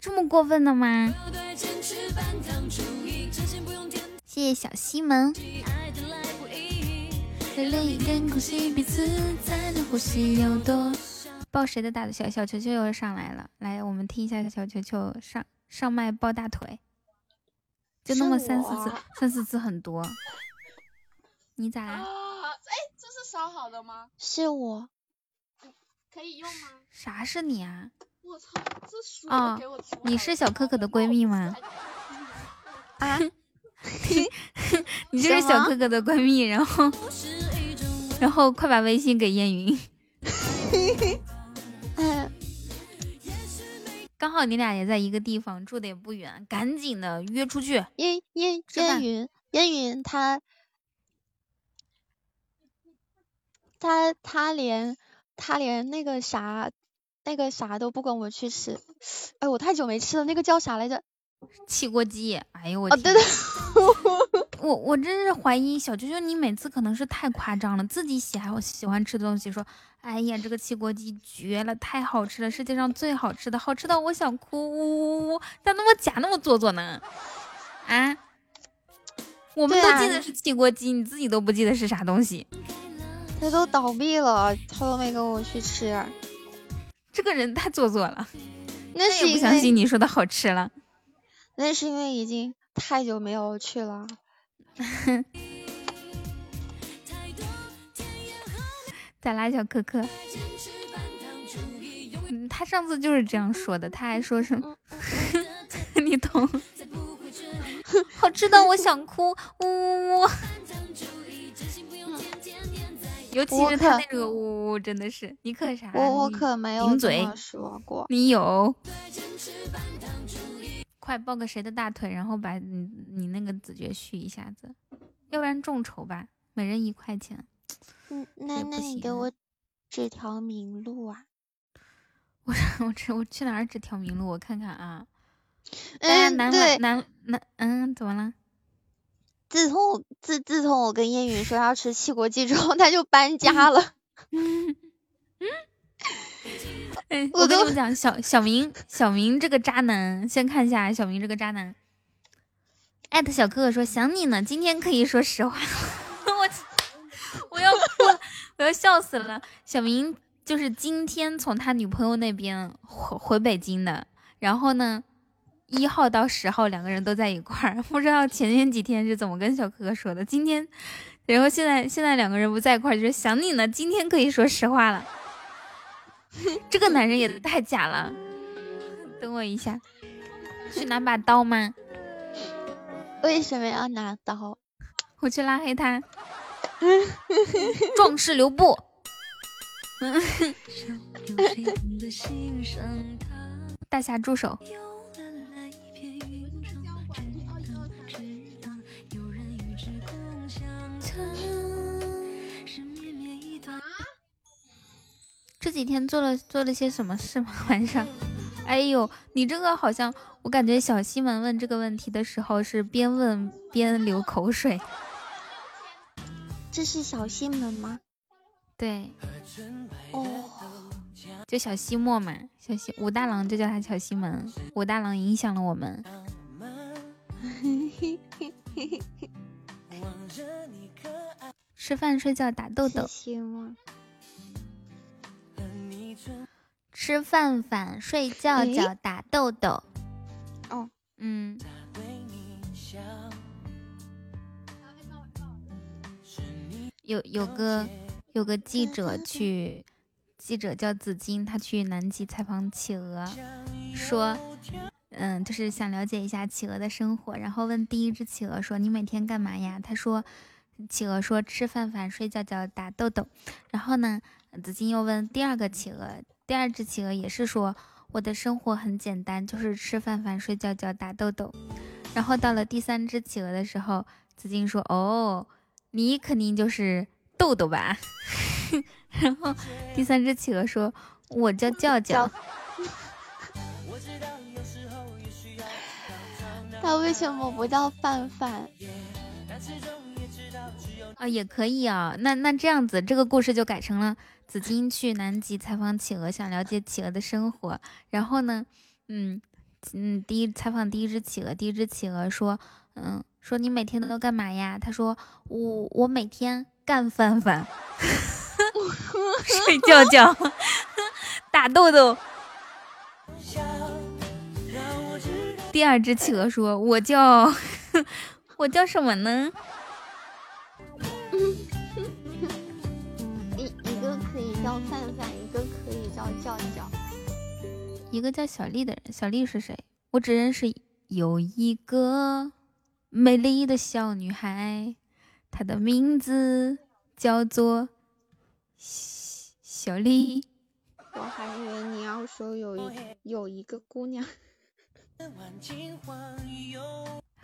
S1: 这么过分的吗？谢谢小西门。抱谁的大的？小小球球又上来了，来，我们听一下小球球上上麦抱大腿，就那么三四次，三四次很多。你咋啦？
S7: 哎，这是烧好的吗？
S5: 是我。
S7: 可以用吗？
S1: 啥是你啊？
S7: 我操，这水啊！
S1: 你是小可可的闺蜜吗？
S5: 啊
S1: 你就是小可可的闺蜜，然后，然后快把微信给燕云。刚好你俩也在一个地方，住的也不远，赶紧的约出去。
S5: 烟烟烟云烟云他他他连他连那个啥那个啥都不跟我去吃，哎，我太久没吃了，那个叫啥来着？
S1: 汽锅鸡。哎呦我
S5: 天！对对。
S1: 我我真是怀疑小啾啾，你每次可能是太夸张了，自己喜爱喜欢吃的东西，说，哎呀，这个汽锅鸡绝了，太好吃了，世界上最好吃的，好吃到我想哭，呜呜呜，咋那么假那么做作呢？啊？我们都记得是汽锅鸡，你自己都不记得是啥东西？
S5: 他都倒闭了，他都没跟我去吃，
S1: 这个人太做作了。
S5: 那是
S1: 不相信你说的好吃了。
S5: 那是因为已经太久没有去了。
S1: 再拉小可可，他上次就是这样说的，他还说什么？你懂？好吃到我想哭，呜呜呜！尤其是他那个呜呜，真的是你可啥？
S5: 我我可没有这么说过。
S1: 你有？快抱个谁的大腿，然后把你你那个子爵续一下子，要不然众筹吧，每人一块钱。
S5: 嗯，那那你给我指条明路啊！
S1: 我我去我去哪儿指条明路？我看看啊。
S5: 嗯，对，
S1: 南南嗯，怎么了？
S5: 自从自自从我跟烟云说要吃七国鸡之后，他就搬家了。
S1: 哎，我跟你们讲，小小明，小明这个渣男，先看一下小明这个渣男。艾特小哥哥说想你呢，今天可以说实话。我我要哭了，我要笑死了。小明就是今天从他女朋友那边回回北京的，然后呢，一号到十号两个人都在一块儿，不知道前面几天是怎么跟小哥哥说的。今天，然后现在现在两个人不在一块儿，就是想你呢，今天可以说实话了。这个男人也太假了！等我一下，去拿把刀吗？
S5: 为什么要拿刀？
S1: 我去拉黑他。壮士留步。大侠住手。这几天做了做了些什么事吗？晚上，哎呦，你这个好像我感觉小西门问这个问题的时候是边问边流口水。
S5: 这是小西门吗？
S1: 对。
S5: 哦。
S1: 就小西莫嘛，小西武大郎就叫他小西门。武大郎影响了我们。吃饭睡觉打豆豆。吃饭饭睡觉觉打豆豆。
S5: 哦，
S1: 嗯。有有个有个记者去，记者叫紫金，他去南极采访企鹅，说，嗯，就是想了解一下企鹅的生活，然后问第一只企鹅说：“你每天干嘛呀？”他说：“企鹅说吃饭饭睡觉觉打豆豆。”然后呢？紫金又问第二个企鹅，第二只企鹅也是说我的生活很简单，就是吃饭饭睡觉觉打豆豆。然后到了第三只企鹅的时候，紫金说：“哦，你肯定就是豆豆吧？” 然后第三只企鹅说：“我叫叫叫。”
S5: 他为什么不叫范范？
S1: 啊，也可以啊。那那这样子，这个故事就改成了。紫金去南极采访企鹅，想了解企鹅的生活。然后呢，嗯嗯，第一采访第一只企鹅，第一只企鹅说，嗯，说你每天都干嘛呀？他说，我我每天干饭饭，睡觉觉，打豆豆。第二只企鹅说，我叫 我叫什么呢？
S5: 叫范范，一个可以叫叫叫，
S1: 一个叫小丽的人，小丽是谁？我只认识有一个美丽的小女孩，她的名字叫做小丽。
S5: 我还以为你要说有一有一个姑娘。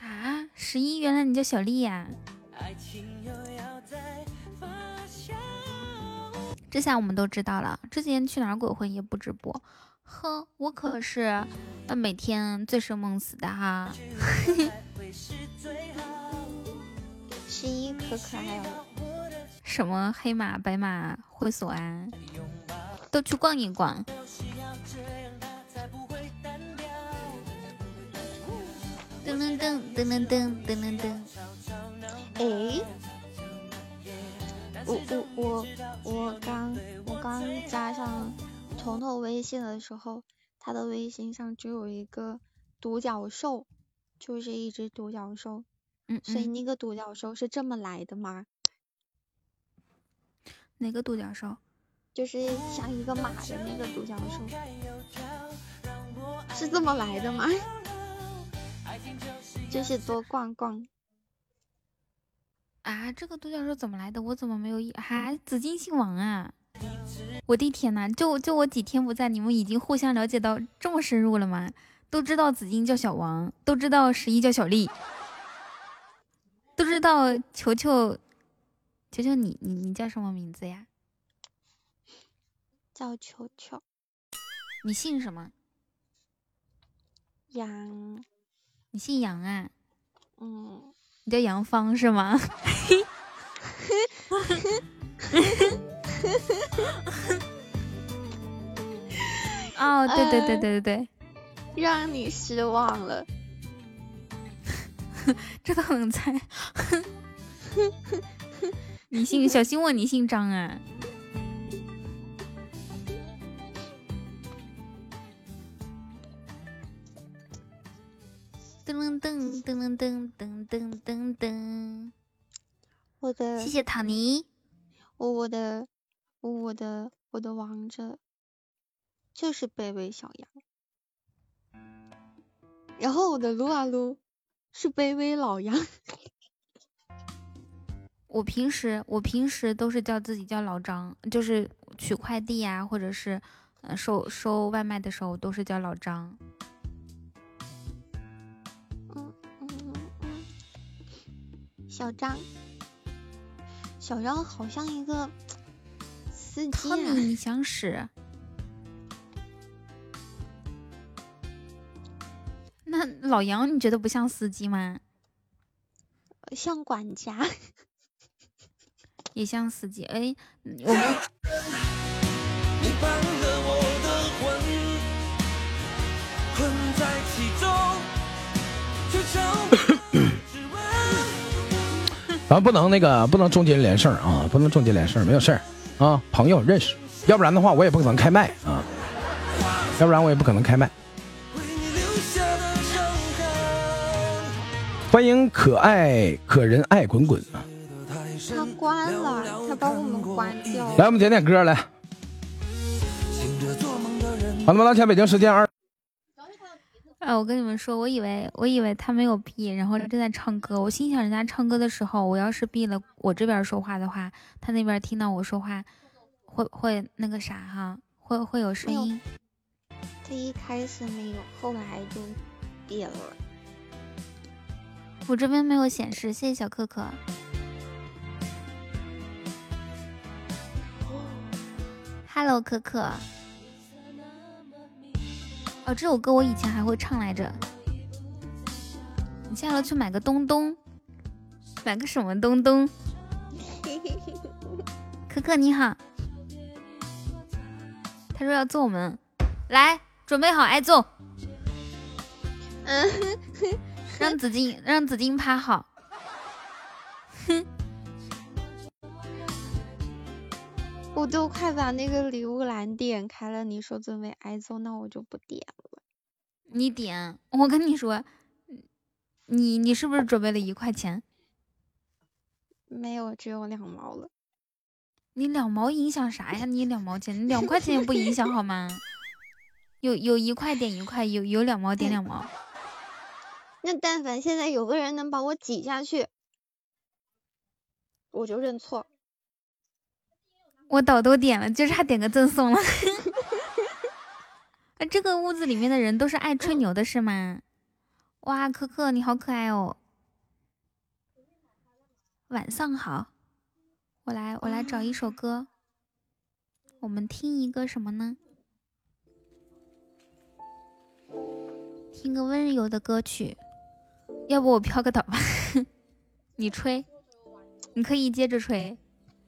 S1: 啊，十一，原来你叫小丽呀！这下我们都知道了。之前去哪儿鬼混也不直播，哼，我可是呃每天醉生梦死的哈。
S5: 十一可可爱了。
S1: 什么黑马、白马会所啊，都去逛一逛。噔噔噔噔噔噔噔噔。
S5: 哎，我我我我刚我刚加上彤彤微信的时候，他的微信上只有一个独角兽，就是一只独角兽。
S1: 嗯，
S5: 所以那个独角兽是这么来的吗？
S1: 哪个独角兽？
S5: 就是像一个马的那个独角兽，是这么来的吗？就是多逛逛。
S1: 啊，这个独角兽怎么来的？我怎么没有一？还紫金姓王啊！我的天呐，就就我几天不在，你们已经互相了解到这么深入了吗？都知道紫金叫小王，都知道十一叫小丽，都知道球球，球球你你你叫什么名字呀？
S5: 叫球球。
S1: 你姓什么？
S5: 杨。
S1: 你姓杨啊？
S5: 嗯。
S1: 你叫杨芳是吗？哦，对对对对对对，
S5: 让你失望了，
S1: 这都能猜。你姓小心问你姓张啊？噔噔噔噔噔噔噔噔，
S5: 我的
S1: 谢谢唐尼，
S5: 我我的我的我的王者就是卑微小羊，然后我的撸啊撸是卑微老杨。
S1: 我平时我平时都是叫自己叫老张，就是取快递呀，或者是嗯收收外卖的时候都是叫老张。
S5: 小张，小张好像一个司机啊！
S1: 你想使？那老杨你觉得不像司机吗？
S5: 像管家，
S1: 也像司机。哎，我们。
S8: 咱不能那个，不能重金连事儿啊，不能重金连事儿，没有事儿啊，朋友认识，要不然的话我也不可能开麦啊，要不然我也不可能开麦。欢迎可爱可人爱滚滚啊！
S5: 他关了，他把我们关掉。
S8: 来，我们点点歌来。好的吗？当前北京时间二。
S1: 哎，我跟你们说，我以为我以为他没有闭，然后正在唱歌。我心想，人家唱歌的时候，我要是闭了，我这边说话的话，他那边听到我说话，会会那个啥哈，会会有声音。
S5: 他一开始没有，后来就闭了。
S1: 我这边没有显示，谢谢小可可。Hello，可可。哦，这首歌我以前还会唱来着。你下楼去买个东东，买个什么东东？可可你好，他说要揍我们，来准备好挨揍。嗯，让紫金让紫金趴好。哼。
S5: 我都快把那个礼物栏点开了，你说准备挨揍，那我就不点了。
S1: 你点，我跟你说，你你是不是准备了一块钱？
S5: 没有，只有两毛了。
S1: 你两毛影响啥呀？你两毛钱，你两块钱也不影响好吗？有有一块点一块，有有两毛点两毛。
S5: 那但凡现在有个人能把我挤下去，我就认错。
S1: 我岛都点了，就差点个赠送了。那 这个屋子里面的人都是爱吹牛的是吗？哇，可可你好可爱哦！晚上好，我来我来找一首歌，我们听一个什么呢？听个温柔的歌曲，要不我飘个岛吧？你吹，你可以接着吹，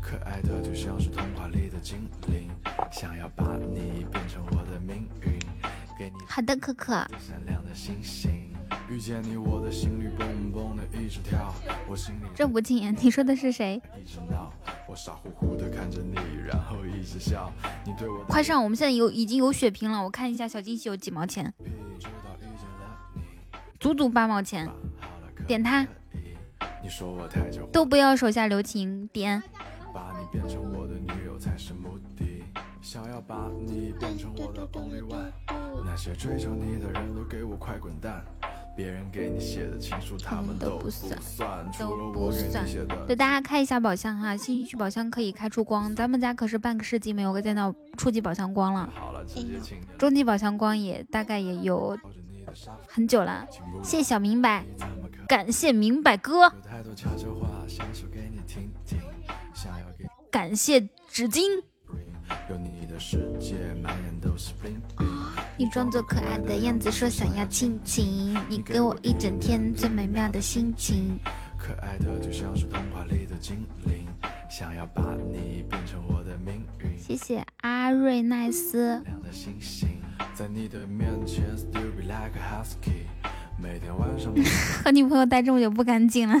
S5: 可
S1: 爱的就像是童话里的精灵，想要把你变成我的命运。好的，可可。这不禁言，你说的是谁？快上，我们现在有已经有血瓶了，我看一下小惊喜有几毛钱，足足八毛钱，点他，都不要手下留情，点。想要把你变成我的 only one，那些追求你的人都给我快滚蛋！别人给你写的情书，他们都不算，都不算。对，大家开一下宝箱哈，兴趣宝箱可以开出光。咱们家可是半个世纪没有见到初级宝箱光了，中级宝箱光也大概也有很久了。谢谢小明白，感谢明白哥，感谢纸巾。你装作可爱的样子，说想要亲亲，你给我一整天最美妙的心情。可爱的就像是童话里的精灵，想要把你变成我的命运。谢谢阿瑞奈斯。和女朋友待这么久不干净了。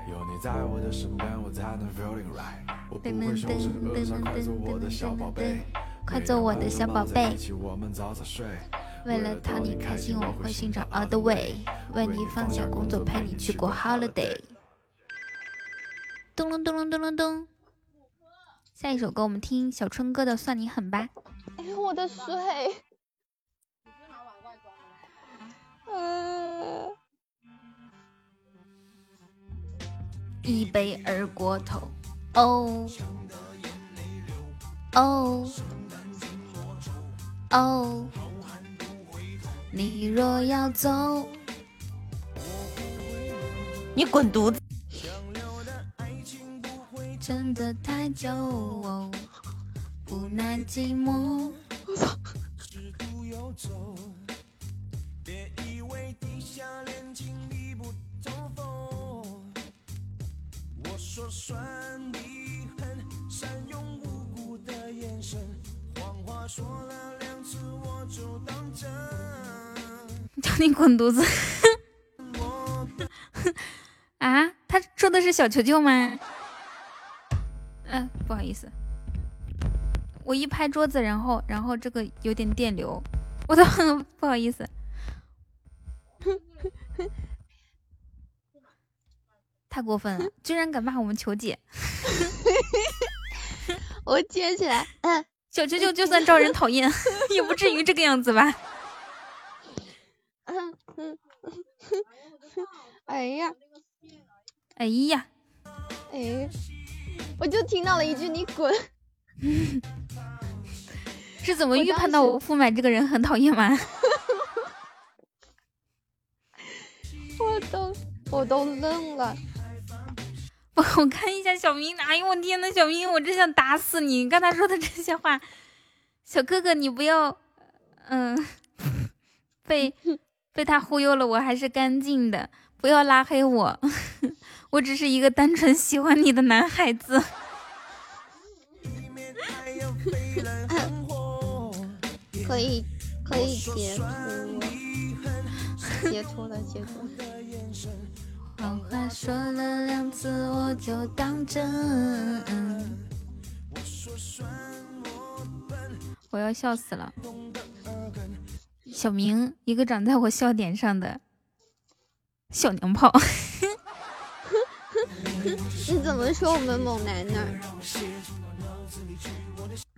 S1: 快做我的小宝贝。为了讨你开心，我会寻找 other way，为你放下工作，陪你去过 holiday。咚隆咚隆咚隆咚。下一首歌，我们听小春哥的《算你狠吧》。
S5: 哎呦，我的水！嗯。
S1: 一杯二锅头，哦哦哦。你若要走，
S9: 你滚犊子！
S1: 真的太久，无奈寂寞。
S6: 说算你狠，善用无辜的眼神，谎话说了两次我就当真
S1: 叫你滚犊子！啊，他说的是小球球吗？嗯，不好意思，我一拍桌子，然后然后这个有点电流，我都不好意思。太过分了，居然敢骂我们球姐！
S5: 我接起来，嗯，
S1: 小球球就算招人讨厌，也不至于这个样子吧？
S5: 嗯哎呀，
S1: 哎呀，
S5: 哎，我就听到了一句“你滚”，
S1: 是怎么预判到我付买这个人很讨厌吗？
S5: 我都我都愣了。
S1: 我看一下小明，哎呦我天呐，小明，我真想打死你！你刚才说的这些话，小哥哥你不要，嗯，被被他忽悠了，我还是干净的，不要拉黑我，我只是一个单纯喜欢你的男孩子。
S5: 可以可以截图，截图了截图。
S1: 谎话说了两次，我就当真。我要笑死了。小明，一个长在我笑点上的小娘炮。
S5: 你怎么说我们猛男呢？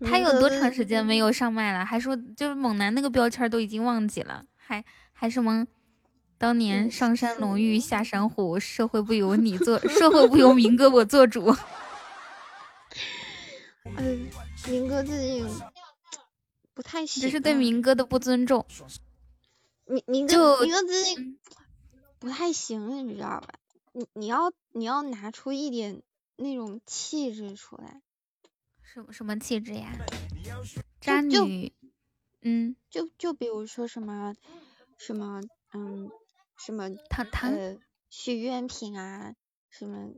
S1: 他有多长时间没有上麦了？还说就是猛男那个标签都已经忘记了，还还什么？当年上山龙玉下山虎，社会不由你做，社会不由明哥 我做主。
S5: 嗯，明哥最近不太行，
S1: 这是对明哥的不尊重。
S5: 明明哥明哥最近不太行，你知道吧？你你要你要拿出一点那种气质出来。
S1: 什么什么气质呀？渣女。嗯，
S5: 就就比如说什么什么嗯。什么
S1: 糖糖
S5: 许愿品啊？什么？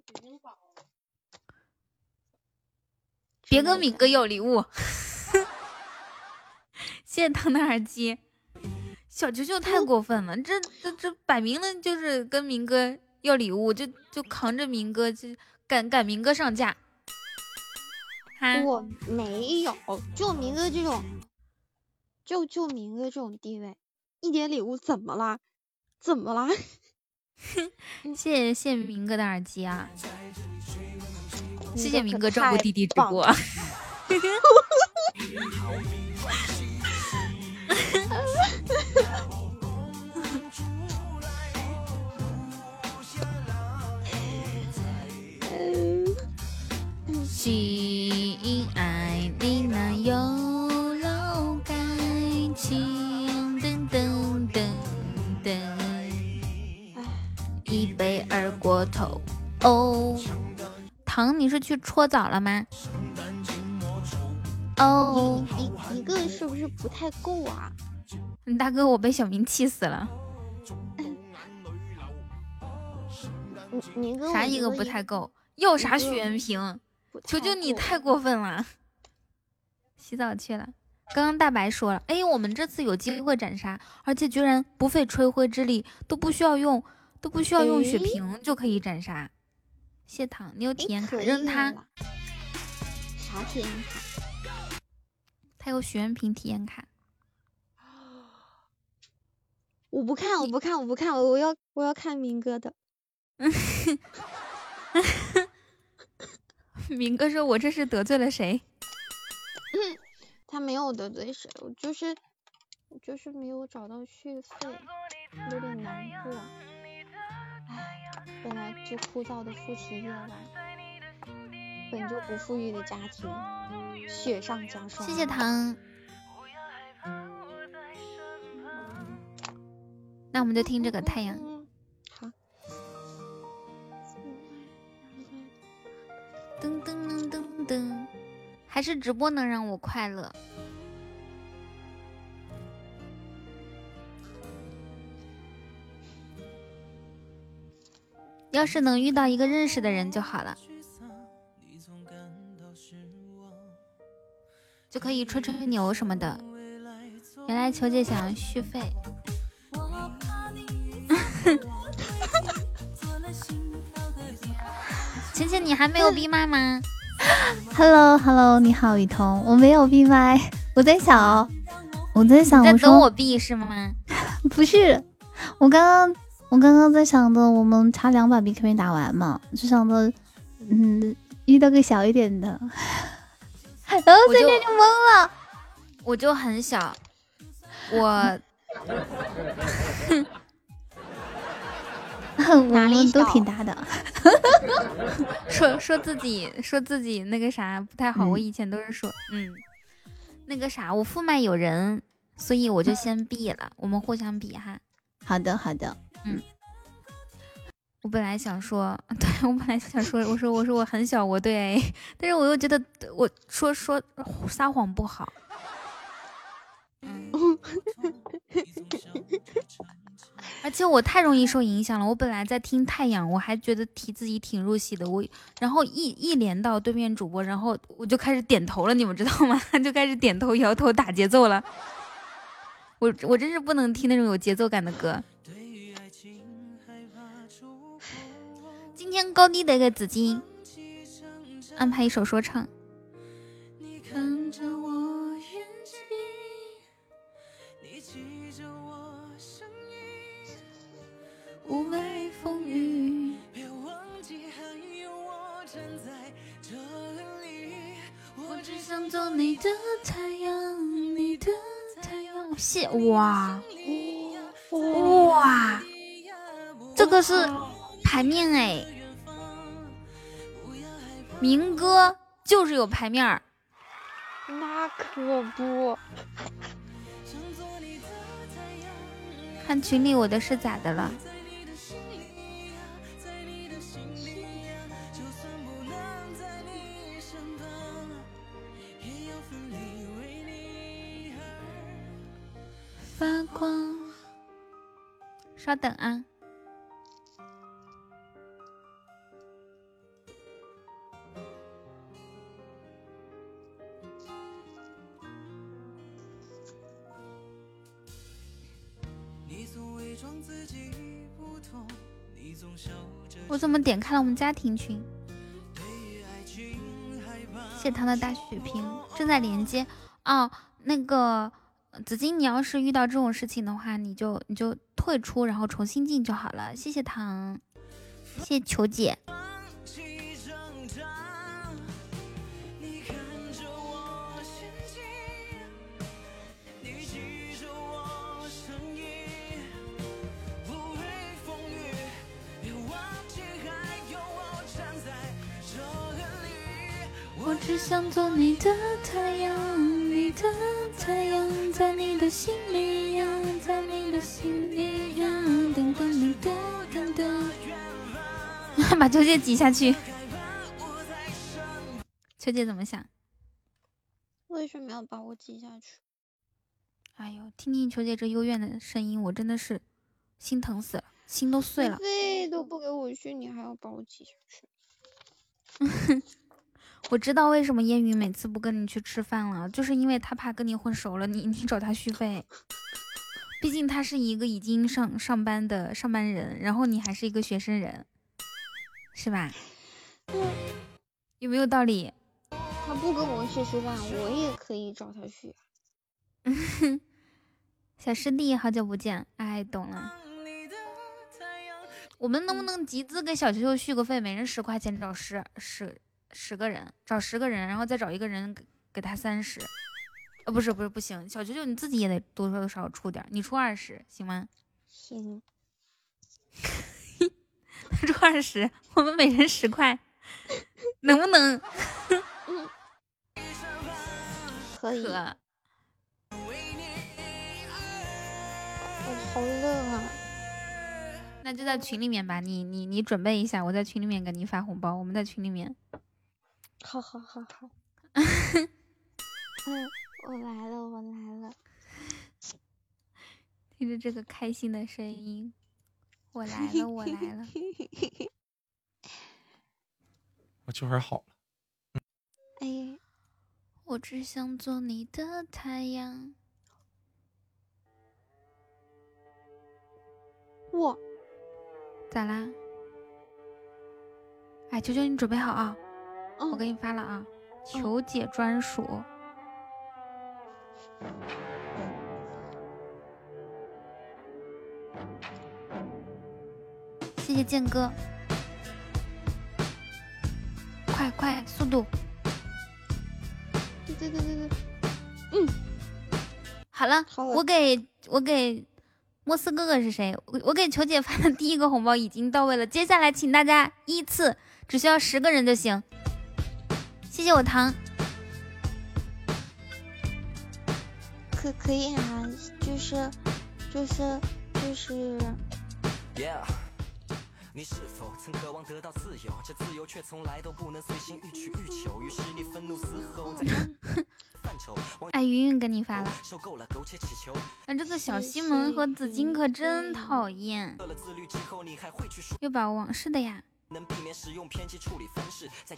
S1: 别跟敏哥要礼物。谢谢糖糖耳机。小球球太过分了，这这这摆明了就是跟明哥要礼物，就就扛着明哥就赶赶明哥上架。
S5: 我没有，就明哥这种，就就明哥这种地位，一点礼物怎么了？怎么了？
S1: 谢 谢谢明哥的耳机啊！谢谢明哥照顾弟弟直播。心爱的那有。二锅头哦，糖，你是去搓澡了吗？哦，
S5: 一一个是不是不太够啊？
S1: 大哥，我被小明气死了。啥一个不太够？要啥许愿瓶？求求你，太过分了！洗澡去了。刚刚大白说了，哎，我们这次有机会斩杀，而且居然不费吹灰之力，都不需要用。都不需要用血瓶就可以斩杀。谢糖，你有体验卡，扔他。
S5: 啥体验卡？
S1: 他有许愿瓶体验卡。
S5: 我不看，我不看，我不看，我我要我要看明哥的。
S1: 明哥说：“我这是得罪了谁？”
S5: 他没有得罪谁，我就是就是没有找到续费，有点难过。本来就枯燥的夫妻夜晚，本就不富裕的家庭，雪上加霜。
S1: 谢谢糖。那我们就听这个太阳。
S5: 好。
S1: 噔噔噔噔噔，还是直播能让我快乐。要是能遇到一个认识的人就好了，就可以吹吹牛什么的。原来球姐想要续费，晴晴你还没有闭麦吗
S9: ？Hello Hello，你好雨桐，我没有闭麦，我在想，我在想，
S1: 在等我闭是吗？
S9: 不是，我刚刚。我刚刚在想着，我们差两把 BK 没打完嘛，就想着，嗯，遇到个小一点的，然后瞬间就懵了。
S1: 我就很小，我，
S9: 我们都挺大的。
S1: 说说自己说自己那个啥不太好，我以前都是说，嗯，那个啥，我副麦有人，所以我就先闭了，我们互相比哈。
S9: 好的，好的。嗯，
S1: 我本来想说，对我本来想说，我说我说我很小，我对，但是我又觉得我说说撒谎不好。而且我太容易受影响了。我本来在听太阳，我还觉得提自己挺入戏的。我然后一一连到对面主播，然后我就开始点头了，你们知道吗？就开始点头摇头打节奏了。我我真是不能听那种有节奏感的歌。天高低得个紫金安排一首说唱。风雨。别忘记还有我站在这里，我只想做你的太阳，你的太阳。谢哇哇，这个是牌面哎，民歌就是有牌面儿，
S5: 那可不。
S1: 看群里我的是咋的了？发光，稍等啊。我怎么点开了我们家庭群？谢糖的大血瓶正在连接哦，那个。紫金，你要是遇到这种事情的话，你就你就退出，然后重新进就好了。谢谢糖，谢谢球姐。想做你的太阳，你的太阳在你的心里呀，在你的心里呀。把秋姐挤下去。秋姐怎么想？
S5: 为什么要把我挤下去？
S1: 哎呦，听听秋姐这幽怨的声音，我真的是心疼死了，心都碎了。
S5: 费都不给我续，你还要把我挤下
S1: 去？我知道为什么烟雨每次不跟你去吃饭了，就是因为他怕跟你混熟了，你你找他续费。毕竟他是一个已经上上班的上班人，然后你还是一个学生人，是吧？有没有道理？
S5: 他不跟我去吃饭，我也可以找他续。
S1: 小师弟，好久不见，哎，懂了。我们能不能集资给小球球续个费？每人十块钱，找十十。十个人找十个人，然后再找一个人给给他三十，呃，不是不是不行，小九九你自己也得多多少少出点，你出二十行吗？
S5: 行，
S1: 他出二十，我们每人十块，能不能？
S5: 可以。
S1: 我
S5: 好热啊。
S1: 那就在群里面吧，你你你准备一下，我在群里面给你发红包，我们在群里面。
S5: 好好好好，嗯，我来了，我来了。
S1: 听着这个开心的声音，我来了，我来了。
S8: 我这会儿好了。
S5: 哎，
S1: 我只想做你的太阳。
S5: 哇，
S1: 咋啦？哎，球球，你准备好啊！我给你发了啊，求解专属，谢谢剑哥，快快速度，
S5: 对对对对对，嗯，
S1: 好了，我给我给莫斯哥哥是谁？我我给球姐发的第一个红包已经到位了，接下来请大家依次，只需要十个人就行。谢谢我糖，
S5: 可可以啊，就是就是就是。你是否曾渴望得到自由？这自由却从来都不能随心欲取欲求。于是你愤怒嘶吼，在
S1: 哎，云云给你发了。那这个小西门和紫金可真讨厌，又把我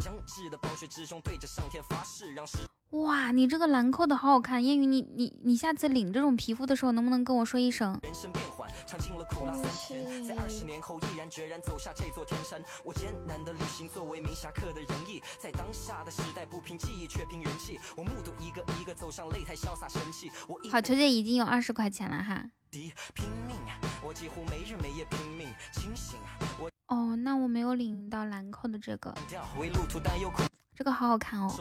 S1: 忘是的暴
S10: 雪之中对着上天发誓，让时。
S1: 哇，你这个兰蔻的好好看，烟雨，你你你下次领这种皮肤的时候，能不能跟我说一声？
S10: 人生变幻，尝尽了苦
S5: 辣酸甜，在二十年
S10: 后毅然决然走下这座天山。我艰难的旅行作为明侠客的仁义，在当下的时代不凭技艺却凭人气。我目睹一个一个走上擂台潇洒神气。我
S1: 好，球姐已经有二十块钱了哈。哦，那我没有领到兰蔻的这个。这个好好看哦。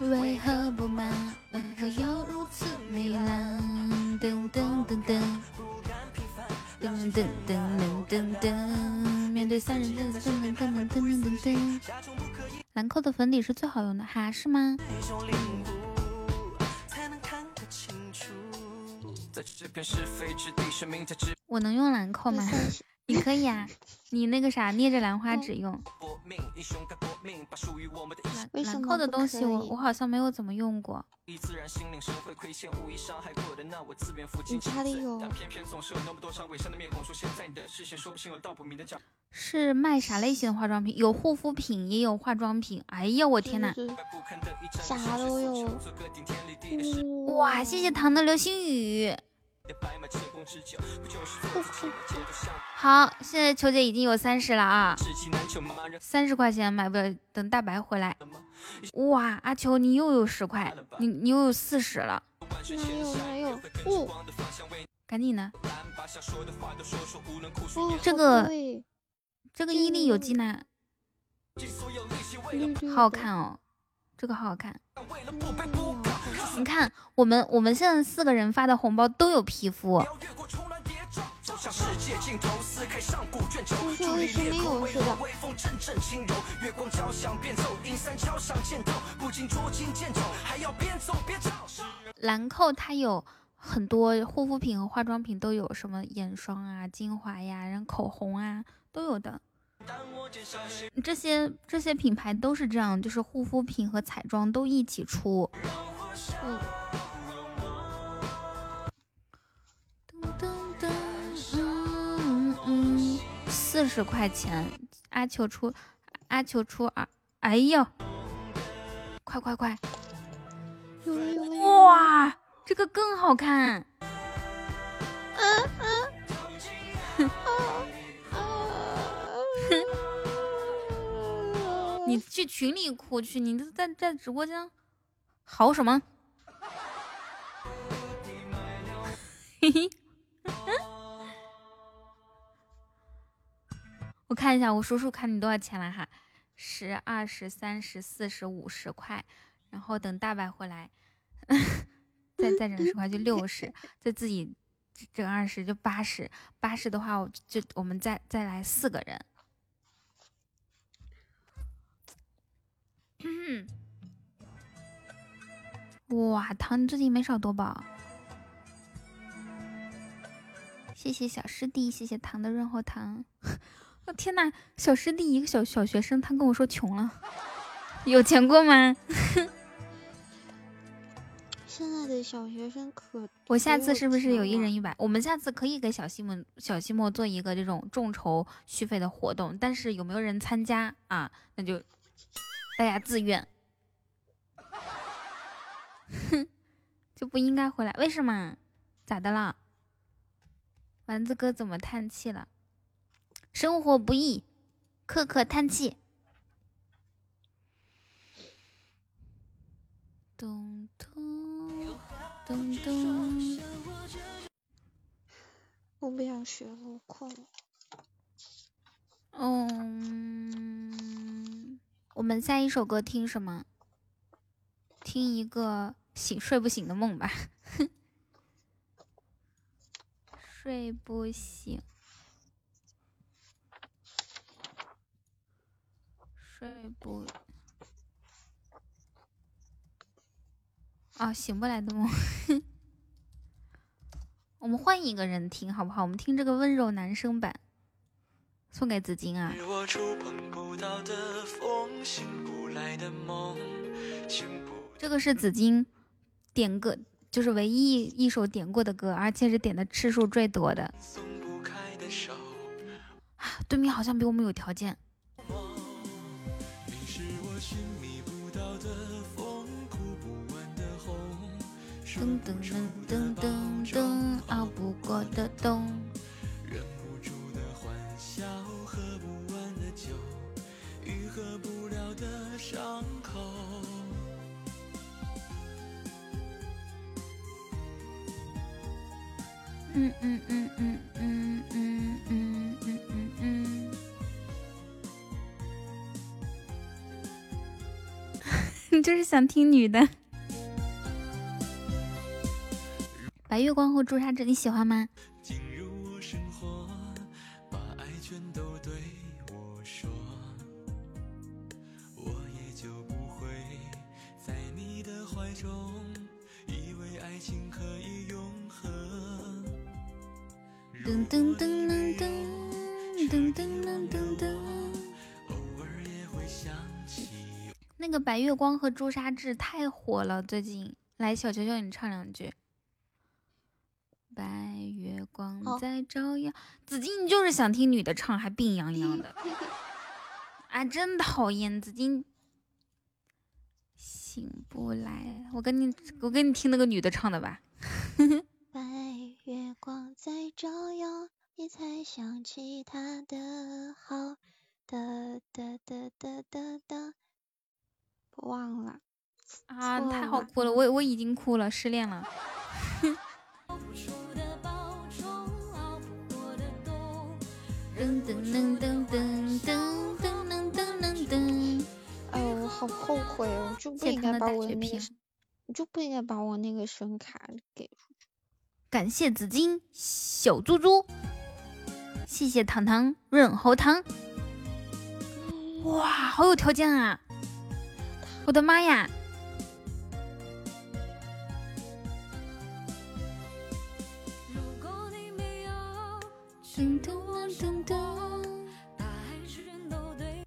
S1: 为何不满？为何又如此糜烂？噔噔噔噔，噔噔噔噔噔噔，面对三人噔噔噔噔噔噔噔。兰蔻的粉底是最好用的哈，是吗？我能用兰蔻吗？你可以啊，你那个啥捏着兰花指用。兰兰蔻的东西我我好像没有怎么用过。你
S5: 家里有？
S1: 是卖啥类型的化妆品？有护肤品，也有化妆品。哎呀，我天呐，
S5: 啥都有。
S1: 哇，谢谢糖的流星雨。好，现在球姐已经有三十了啊，三十块钱买不了，等大白回来。哇，阿球你又有十块，你你又有四十了。
S5: 哪有哪有？哦，
S1: 赶紧的。这个这个伊利有机奶，好好看哦，这个好好看。你看，我们我们现在四个人发的红包都有皮肤。我
S5: 为什么有似的？
S1: 兰蔻它有很多护肤品和化妆品都有，什么眼霜啊、精华呀、然后口红啊都有的。这些这些品牌都是这样，就是护肤品和彩妆都一起出。嗯嗯。四十块钱，阿球出，阿球出二，哎呦，快快快！哇，这个更好看。你去群里哭去，你都在在直播间好什么？嘿嘿，我看一下，我数数看你多少钱了哈，十、二十、三十、四十、五十块，然后等大白回来，再再整十块就六十，再自己整二十就八十，八十的话我就我们再再来四个人。哇，糖你最近没少夺宝，谢谢小师弟，谢谢糖的润喉糖。我天呐，小师弟一个小小学生，他跟我说穷了，有钱过吗？
S5: 现在的小学生可……
S1: 我下次是不是有一人一百？我们下次可以给小西门、小西莫做一个这种众筹续费的活动，但是有没有人参加啊？那就大家自愿。哼，就不应该回来？为什么？咋的了？丸子哥怎么叹气了？生活不易，刻刻叹气。咚咚咚咚。
S5: 我不想学了，我困了。
S1: 嗯，我们下一首歌听什么？听一个。醒睡不醒的梦吧，睡不醒，睡不，哦，醒不来的梦。我们换一个人听好不好？我们听这个温柔男生版，送给紫金啊。这个是紫金点歌，就是唯一一首点过的歌，而且是点的次数最多的。啊，对面好像比我们有条件。噔噔噔噔噔噔，熬不过的冬。忍不住的欢笑，喝不完的酒，愈合不了的伤口。嗯嗯嗯嗯嗯嗯嗯嗯嗯嗯。你就是想听女的。白月光和朱砂痣，你喜欢吗？中，以为爱情可以噔噔噔噔噔噔噔噔噔。那个白月光和朱砂痣太火了，最近来小球球，你唱两句。白月光在照耀，紫金，你就是想听女的唱，还病殃殃的，啊，真讨厌！紫金醒不来，我跟你，我跟你听那个女的唱的吧。
S5: 白月光在照耀，你才想起他的好，哒哒哒哒哒哒，忘了
S1: 啊，太好哭了，我我已经哭了，失恋了。噔噔噔噔噔噔噔噔噔噔！
S5: 哎呦，我好后悔哦，就不应该把我那个，我就不应该把我那个声卡给。
S1: 感谢紫金小猪猪，谢谢糖糖润喉糖。哇，好有条件啊！我的妈呀！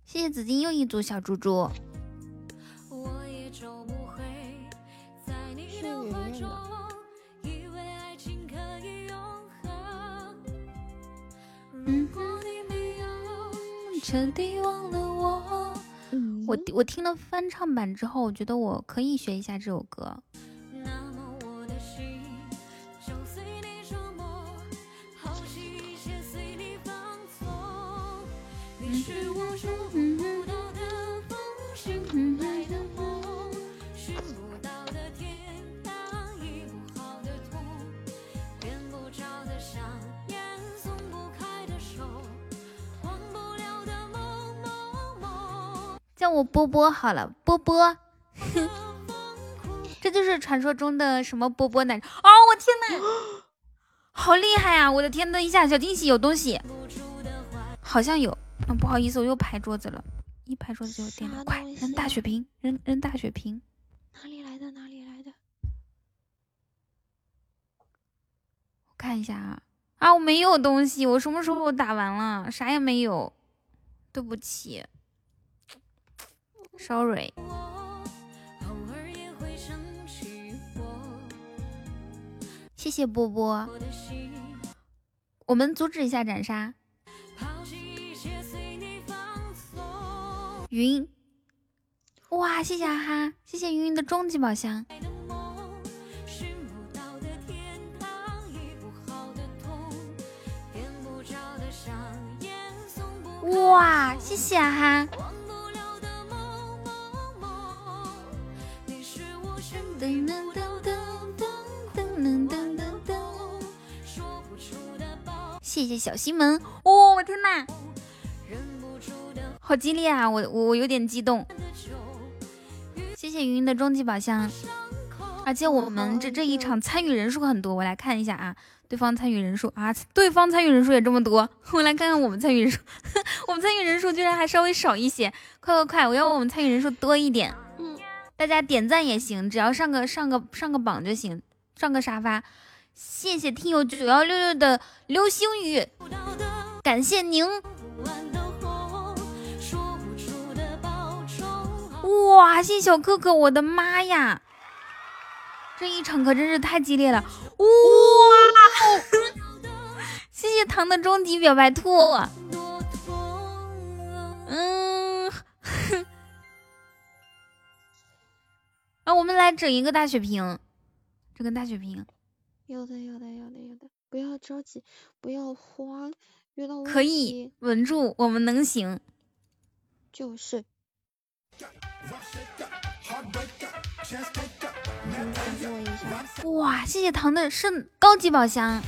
S1: 谢谢紫金又一组小猪猪。我我听了翻唱版之后，我觉得我可以学一下这首歌。我波波好了，波波，这就是传说中的什么波波奶茶哦！我天呐，好厉害啊！我的天，等一下，小惊喜有东西，好像有。啊，不好意思，我又拍桌子了，一拍桌子就有电了。快扔大血瓶，扔扔大血瓶。
S5: 哪里来的？哪里来的？
S1: 我看一下啊啊！我没有东西，我什么时候打完了？啥也没有，对不起，sorry。谢谢波波，我们阻止一下斩杀。云，哇，谢谢啊哈，谢谢云云的终极宝箱。哇，谢谢啊哈。噔噔噔噔噔噔噔噔。谢谢小西门，哦，我天呐！好激烈啊！我我我有点激动。谢谢云云的终极宝箱，而且我们这这一场参与人数很多，我来看一下啊，对方参与人数啊，对方参与人数也这么多，我来看看我们参与人数，我们参与人数居然还稍微少一些，快快快，我要我们参与人数多一点，大家点赞也行，只要上个上个上个榜就行，上个沙发。谢谢听友九幺六六的流星雨，感谢您。哇，谢谢小哥哥，我的妈呀！这一场可真是太激烈了！哇，谢谢糖的终极表白兔。嗯，啊，我们来整一个大血瓶，整个大血瓶。
S5: 有的，有的，有的，有的，不要着急，不要慌，遇到
S1: 可以稳住，我们能行。
S5: 就是。
S1: 哇，谢谢糖的圣高级宝箱。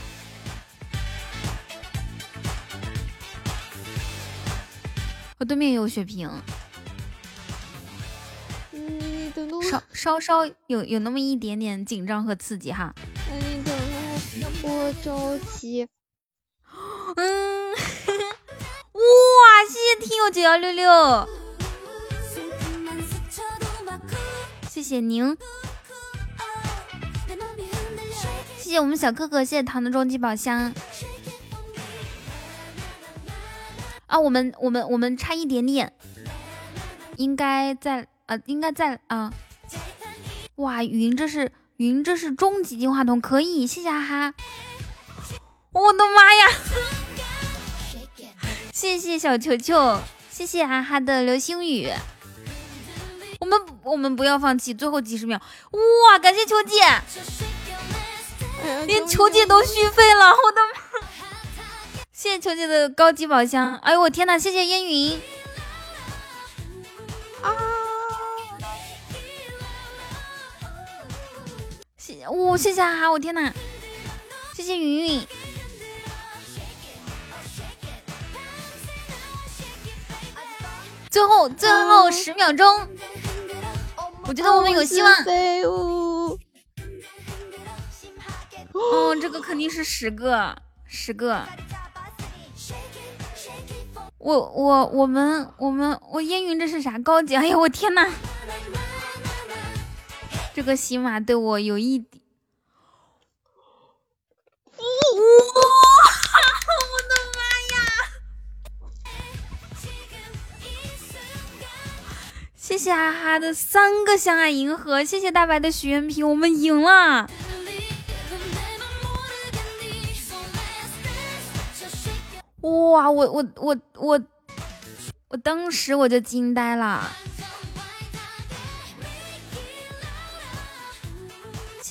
S1: 我对面也有血瓶，稍稍稍有有那么一点点紧张和刺激哈。
S5: 你等我，着急。
S1: 嗯，哇，谢谢听友九幺六六。谢谢您，谢谢我们小哥哥，谢谢糖的终极宝箱。啊，我们我们我们差一点点，应该在呃，应该在啊。哇，云这是云这是终极进化筒，可以，谢谢哈哈。我的妈呀！谢谢小球球，谢谢哈哈的流星雨。我们我们不要放弃，最后几十秒！哇，感谢球姐，连球姐都续费了，我的妈！谢谢球姐的高级宝箱，哎呦我天呐，谢谢烟云啊！谢哇，谢谢哈哈，我天呐，谢谢云云，最后最后十秒钟。我觉得我们有希望。哦，这个肯定是十个，十个。我我我们我们我烟云这是啥高级？哎呀，我天呐！这个喜马对我有一点。哇！我的妈呀谢谢哈哈的三个相爱银河，谢谢大白的许愿瓶，我们赢了！哇，我我我我我当时我就惊呆了！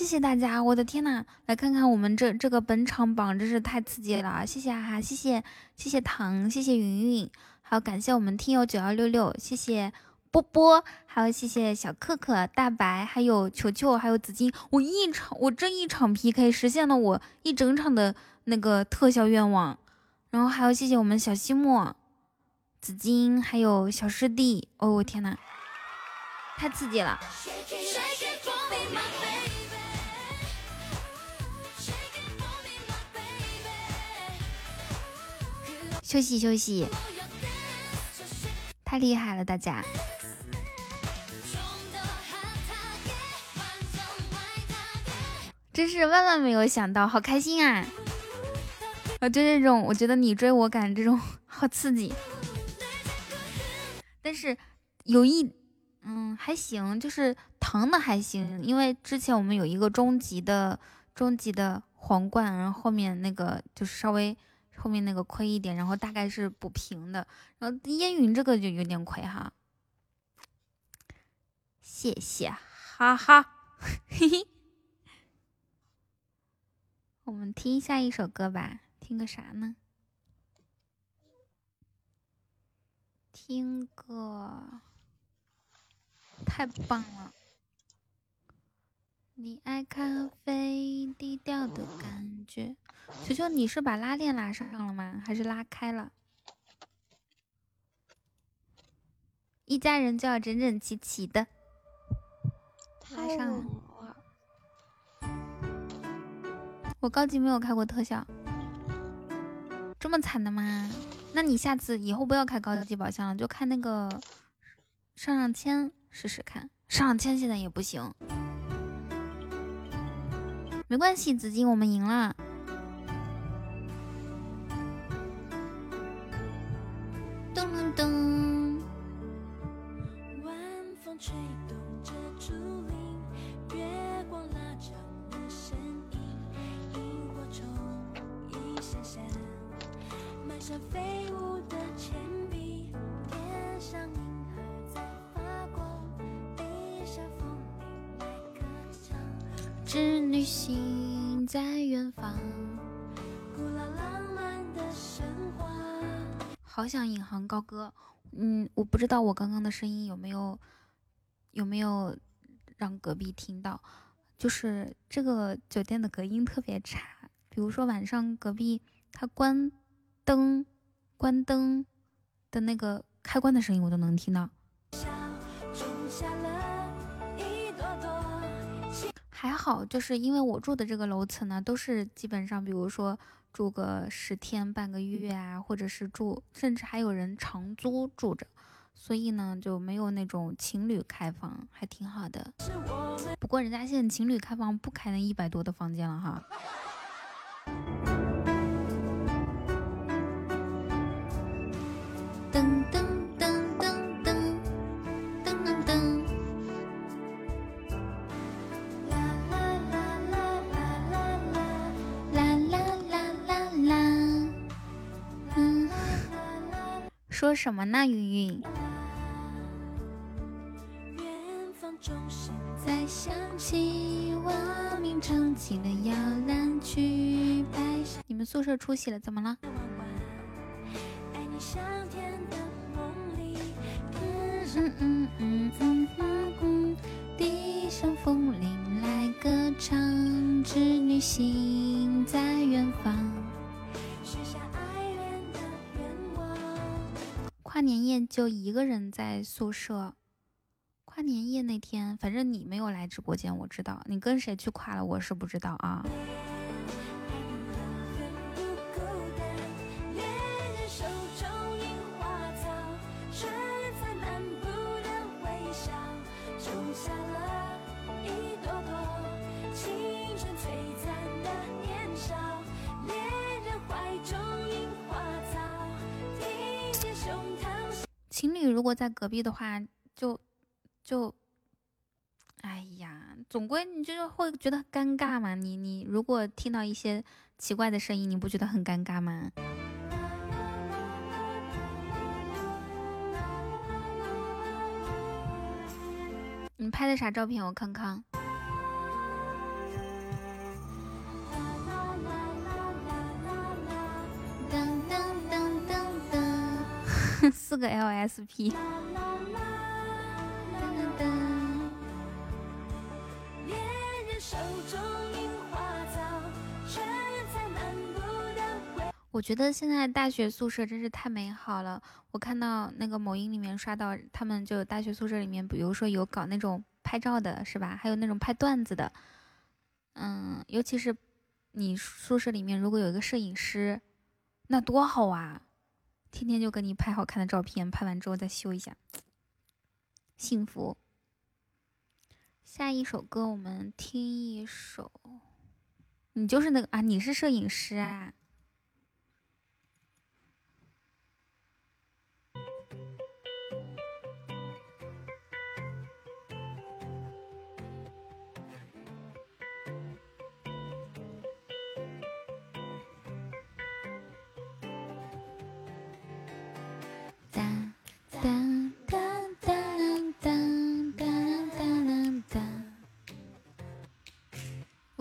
S1: 谢谢大家，我的天呐，来看看我们这这个本场榜，真是太刺激了！谢谢哈，谢谢谢谢糖，谢谢云云，还有感谢我们听友九幺六六，谢谢。波波，还有谢谢小可可、大白，还有球球，还有紫金。我一场，我这一场 PK 实现了我一整场的那个特效愿望。然后还有谢谢我们小西莫、紫金，还有小师弟。哦，我天呐，太刺激了！休息休息，太厉害了，大家！真是万万没有想到，好开心啊！啊，就这种，我觉得你追我赶这种好刺激。但是有一，嗯，还行，就是疼的还行，因为之前我们有一个终极的终极的皇冠，然后后面那个就是稍微后面那个亏一点，然后大概是补平的。然后烟云这个就有点亏哈，谢谢，哈哈，嘿嘿。我们听下一首歌吧，听个啥呢？听个太棒了！你爱咖啡低调的感觉。球球，你是把拉链拉上了吗？还是拉开了？一家人就要整整齐齐的拉上了。我高级没有开过特效，这么惨的吗？那你下次以后不要开高级宝箱了，就开那个上上签试试看。上上签现在也不行，没关系，紫金，我们赢了。好想引吭高歌，嗯，我不知道我刚刚的声音有没有有没有让隔壁听到，就是这个酒店的隔音特别差，比如说晚上隔壁他关灯关灯的那个开关的声音我都能听到。还好，就是因为我住的这个楼层呢，都是基本上，比如说。住个十天半个月啊，或者是住，甚至还有人长租住着，所以呢就没有那种情侣开房，还挺好的。不过人家现在情侣开房不开那一百多的房间了哈。什么呢，云云？你们宿舍出息了，怎么了？嗯嗯嗯嗯嗯，地上风铃来歌唱，织女星在远方。年夜就一个人在宿舍。跨年夜那天，反正你没有来直播间，我知道你跟谁去跨了，我是不知道啊。在隔壁的话，就就，哎呀，总归你就是会觉得尴尬嘛。你你如果听到一些奇怪的声音，你不觉得很尴尬吗？你拍的啥照片？我看看。四个 LSP。我觉得现在大学宿舍真是太美好了。我看到那个某音里面刷到，他们就大学宿舍里面，比如说有搞那种拍照的，是吧？还有那种拍段子的。嗯，尤其是你宿舍里面如果有一个摄影师，那多好啊！天天就给你拍好看的照片，拍完之后再修一下，幸福。下一首歌我们听一首，你就是那个啊，你是摄影师啊。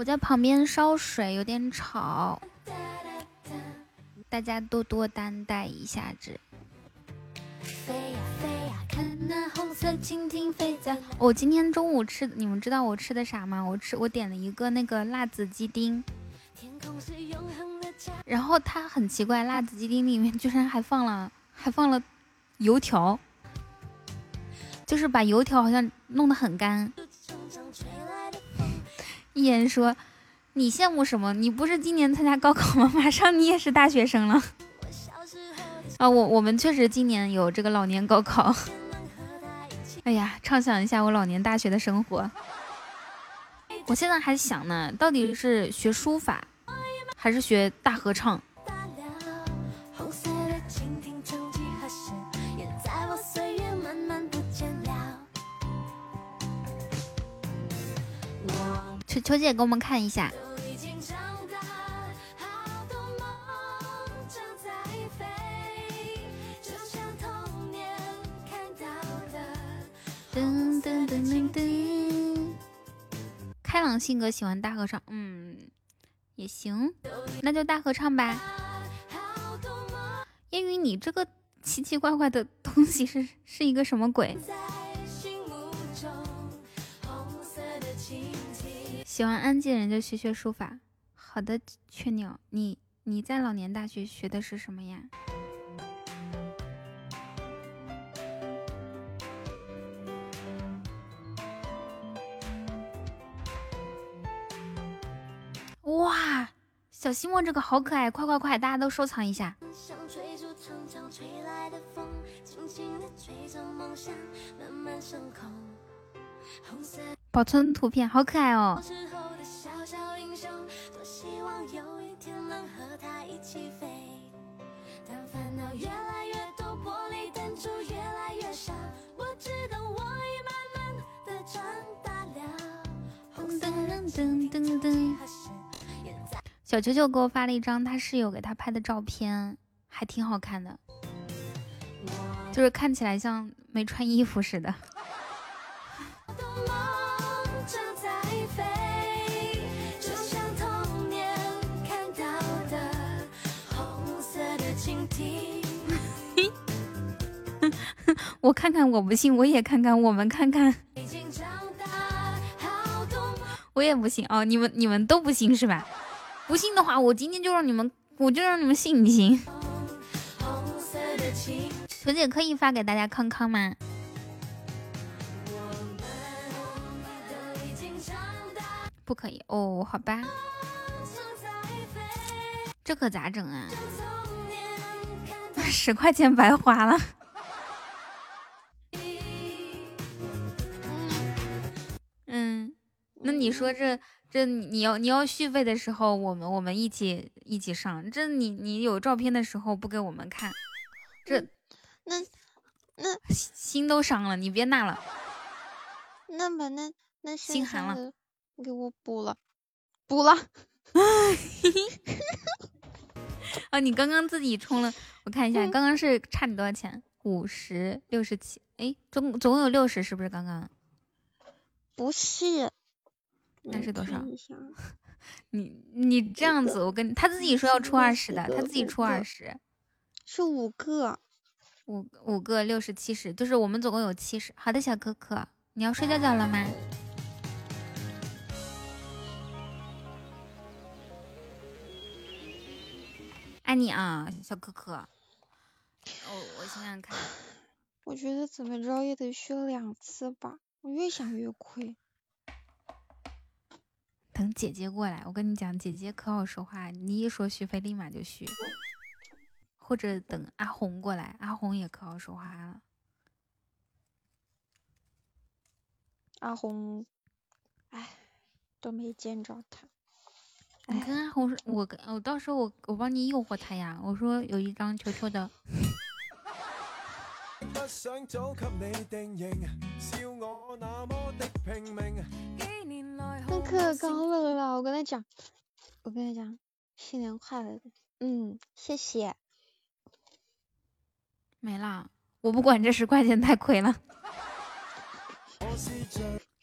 S1: 在旁边烧水，有点吵，大家多多担待一下子。我今天中午吃，你们知道我吃的啥吗？我吃，我点了一个那个辣子鸡丁，然后它很奇怪，辣子鸡丁里面居然还放了，还放了油条，就是把油条好像弄得很干。一言说：“你羡慕什么？你不是今年参加高考吗？马上你也是大学生了。”啊，我我们确实今年有这个老年高考。哎呀，畅想一下我老年大学的生活我现在还想呢，到底是学书法还是学大合唱？秋姐给我们看一下。噔噔噔噔噔，开朗性格喜欢大合唱，嗯，也行，那就大合唱吧。烟雨，你这个奇奇怪怪的东西是是一个什么鬼？喜欢安静人就学学书法。好的，雀鸟，你你在老年大学学的是什么呀？哇，小西莫这个好可爱，快快快，大家都收藏一下。保存图片，好可爱哦。噔噔噔。小球球给我发了一张他室友给他拍的照片，还挺好看的，就是看起来像没穿衣服似的。我看看，我不信，我也看看，我们看看。我也不信哦，你们你们都不信是吧？不信的话，我今天就让你们，我就让你们信一信。球姐可以发给大家康康吗？不可以哦，好吧。这可咋整啊？十块钱白花了。那你说这这你要你要续费的时候，我们我们一起一起上。这你你有照片的时候不给我们看，这
S5: 那那
S1: 心都伤了，你别那了。
S5: 那把那那
S1: 心寒了，
S5: 给我补了，补了。
S1: 啊，你刚刚自己充了，我看一下，刚刚是差你多少钱？五十六十七，哎，总总共有六十，是不是刚刚？
S5: 不是。
S1: 那是多少？你你这样子，我跟他自己说要出二十的，他自己出二十，
S5: 是五个，
S1: 五五个六十七十，就是我们总共有七十。好的，小可可，你要睡觉觉了吗？爱你啊，小可可。我，我想想看，
S5: 我觉得怎么着也得续两次吧，我越想越亏。
S1: 等姐姐过来，我跟你讲，姐姐可好说话，你一说续费立马就续。或者等阿红过来，阿红也可好说话了。
S5: 阿红，哎，都没见着他。
S1: 你跟阿红说，我跟我到时候我我帮你诱惑他呀，我说有一张球球的。
S5: 那可高冷了，我跟他讲，我跟他讲，新年快乐，嗯，谢谢。
S1: 没了，我不管这十块钱太亏了。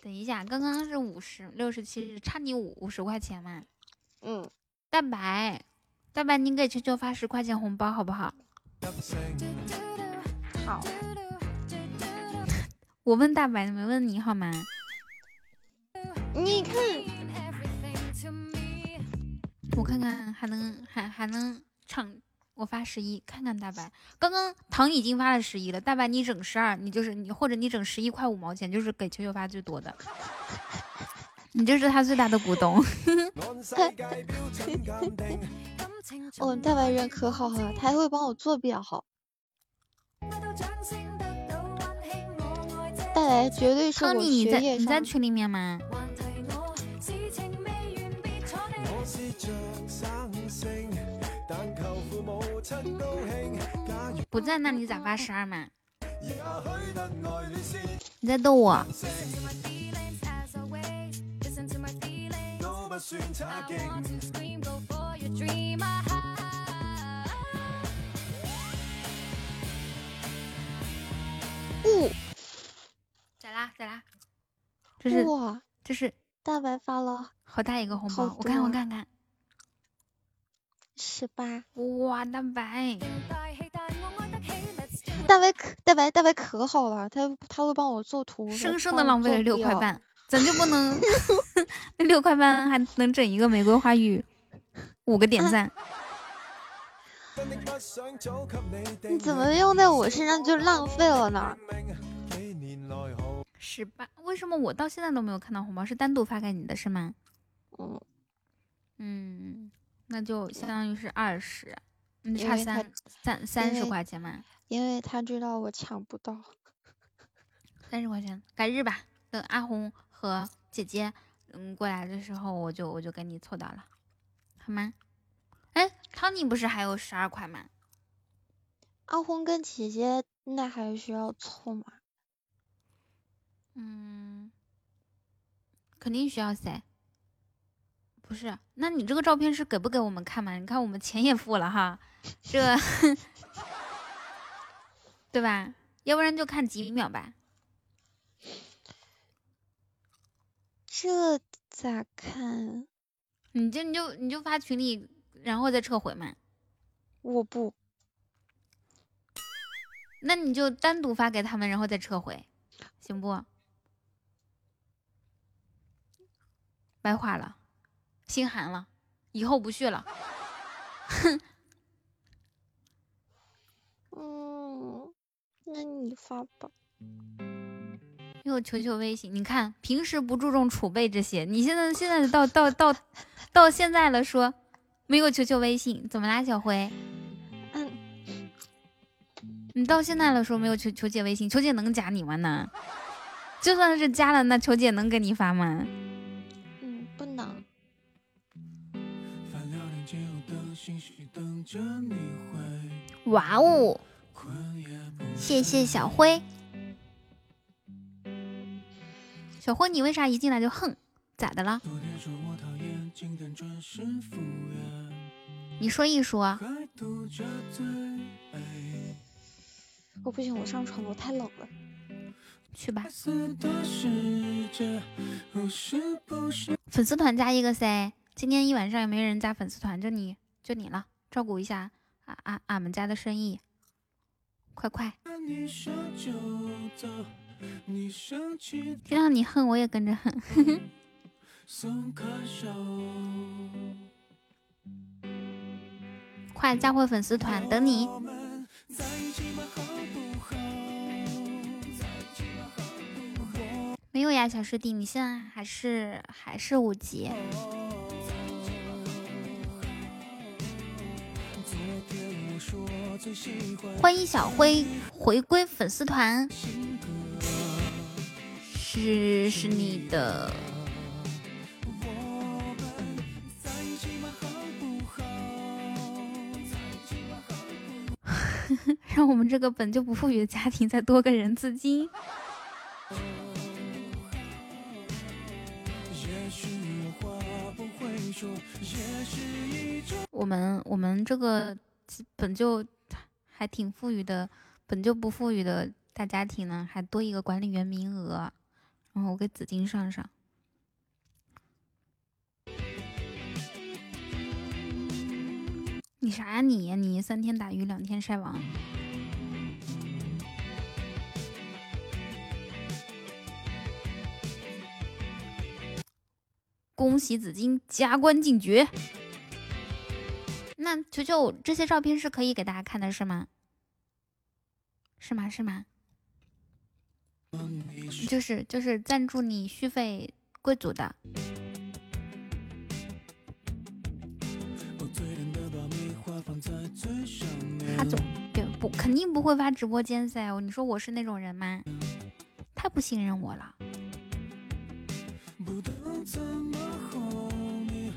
S1: 等一下，刚刚是五十六十七，差你五五十块钱嘛？
S5: 嗯。
S1: 大白，大白，你给球球发十块钱红包好不好？
S5: 好。
S1: 我问大白，没问你好吗？
S5: 你看，
S1: 我看看还能还还能唱，我发十一，看看大白。刚刚糖已经发了十一了，大白你整十二，你就是你或者你整十一块五毛钱，就是给球球发最多的，你就是他最大的股东。
S5: 哦，大白人可好了，他还会帮我做比较好。大白绝对是我学业
S1: 你在群里面吗？不在那你咋发十二嘛？你在逗我？
S5: 呜，
S1: 咋啦？咋啦？这是
S5: 哇，
S1: 这是
S5: 大白发了
S1: 好大一个红包，我看我看看。
S5: 十八，
S1: 哇，大白，
S5: 大白可大白大白可好了，他他会帮我做图，
S1: 生生的浪费了，六块半，咱就不能 那六块半还能整一个玫瑰花语，五个点赞。
S5: 你怎么用在我身上就浪费了呢？
S1: 十八，为什么我到现在都没有看到红包？是单独发给你的是吗？
S5: 嗯，
S1: 嗯，那就相当于是二十，你，差三三三十块钱嘛，
S5: 因为他知道我抢不到。
S1: 三十块钱，改日吧。等阿红和姐姐嗯过来的时候，我就我就给你凑到了，好吗？哎，汤尼不是还有十二块吗？
S5: 阿红跟姐姐那还需要凑吗？
S1: 嗯，肯定需要噻。不是，那你这个照片是给不给我们看嘛？你看我们钱也付了哈，这 对吧？要不然就看几秒吧。
S5: 这咋看？
S1: 你就你就你就发群里，然后再撤回嘛。
S5: 我不，
S1: 那你就单独发给他们，然后再撤回，行不？白话了，心寒了，以后不去了。
S5: 哼嗯，那你发吧。
S1: 又求求微信，你看平时不注重储备这些，你现在现在到到到到现在了说没有求求微信，怎么啦，小辉？
S5: 嗯，
S1: 你到现在了说没有求求姐微信，求姐能加你吗？那就算是加了，那求姐能给你发吗？哇哦，谢谢小辉。小辉，你为啥一进来就哼？咋的了？你说一说。
S5: 我不行，我上床了，我太冷了。
S1: 去吧。粉丝团加一个噻，今天一晚上也没人加粉丝团，就你就你了，照顾一下啊啊俺们家的生意，快快！听到你恨，我也跟着恨。快加回粉丝团，等你。没有呀，小师弟，你现在还是还是五级。欢迎小辉回归粉丝团，是是你的。让我们这个本就不富裕的家庭再多个人资金。我们我们这个本就还挺富裕的，本就不富裕的大家庭呢，还多一个管理员名额，然后我给紫金上上。你啥呀你呀？你三天打鱼两天晒网。恭喜紫金加官进爵。那球球这些照片是可以给大家看的，是吗？是吗？是吗？就是就是赞助你续费贵族的。他总，对不肯定不会发直播间噻。你说我是那种人吗？太不信任我了。糖你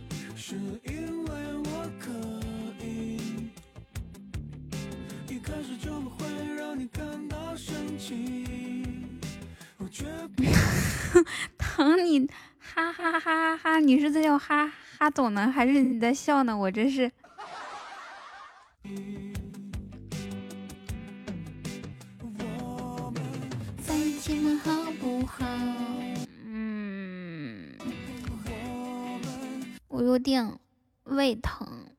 S1: 哈哈哈哈哈，你是在叫哈哈总呢，还是你在笑呢？我真是。在一起们好不好？嗯，我有点胃疼。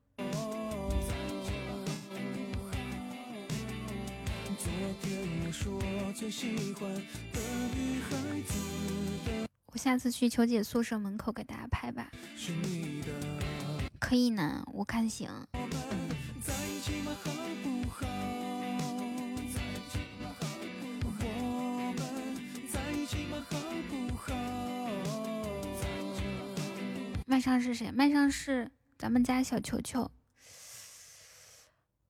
S1: 我下次去球姐宿舍门口给大家拍吧，可以呢，我看行。麦上是谁？麦上是咱们家小球球。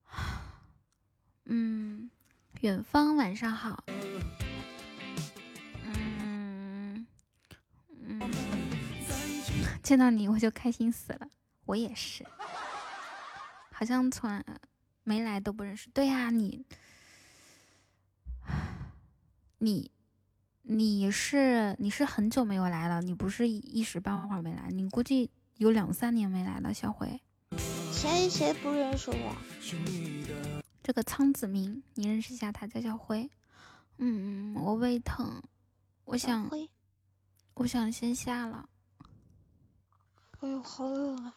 S1: 嗯，远方晚上好。见到你我就开心死了，我也是。好像从来没来都不认识。对呀，你你你是你是很久没有来了，你不是一时半会儿没来，你估计有两三年没来了。小辉，
S5: 谁谁不认识我？
S1: 这个苍子明，你认识一下他，叫小辉。嗯，我胃疼，我想，我想先下了。
S5: 哎呦，好冷啊！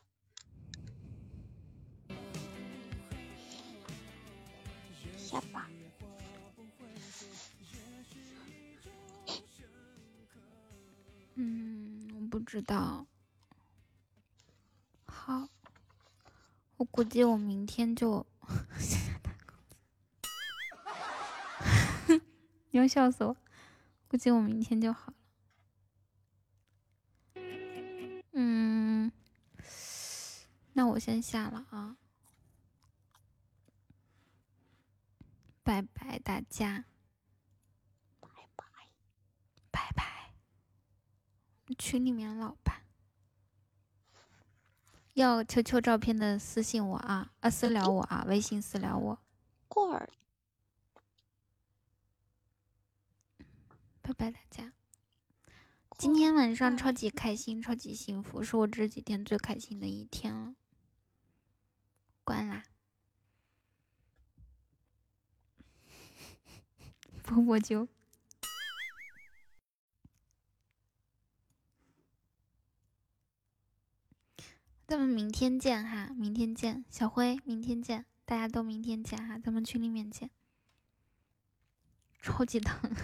S5: 下吧。
S1: 嗯，我不知道。好，我估计我明天就。你要笑死我！估计我明天就好那我先下了啊，拜拜大家，
S5: 拜拜
S1: 拜拜。群里面老板要求求照片的私信我啊，啊私聊我啊，微信私聊我。
S5: 过儿。
S1: 拜拜，大家！今天晚上超级开心，超级幸福，是我这几天最开心的一天了。关啦！波波就，咱们明天见哈，明天见，小辉，明天见，大家都明天见哈，咱们群里面见。超级疼。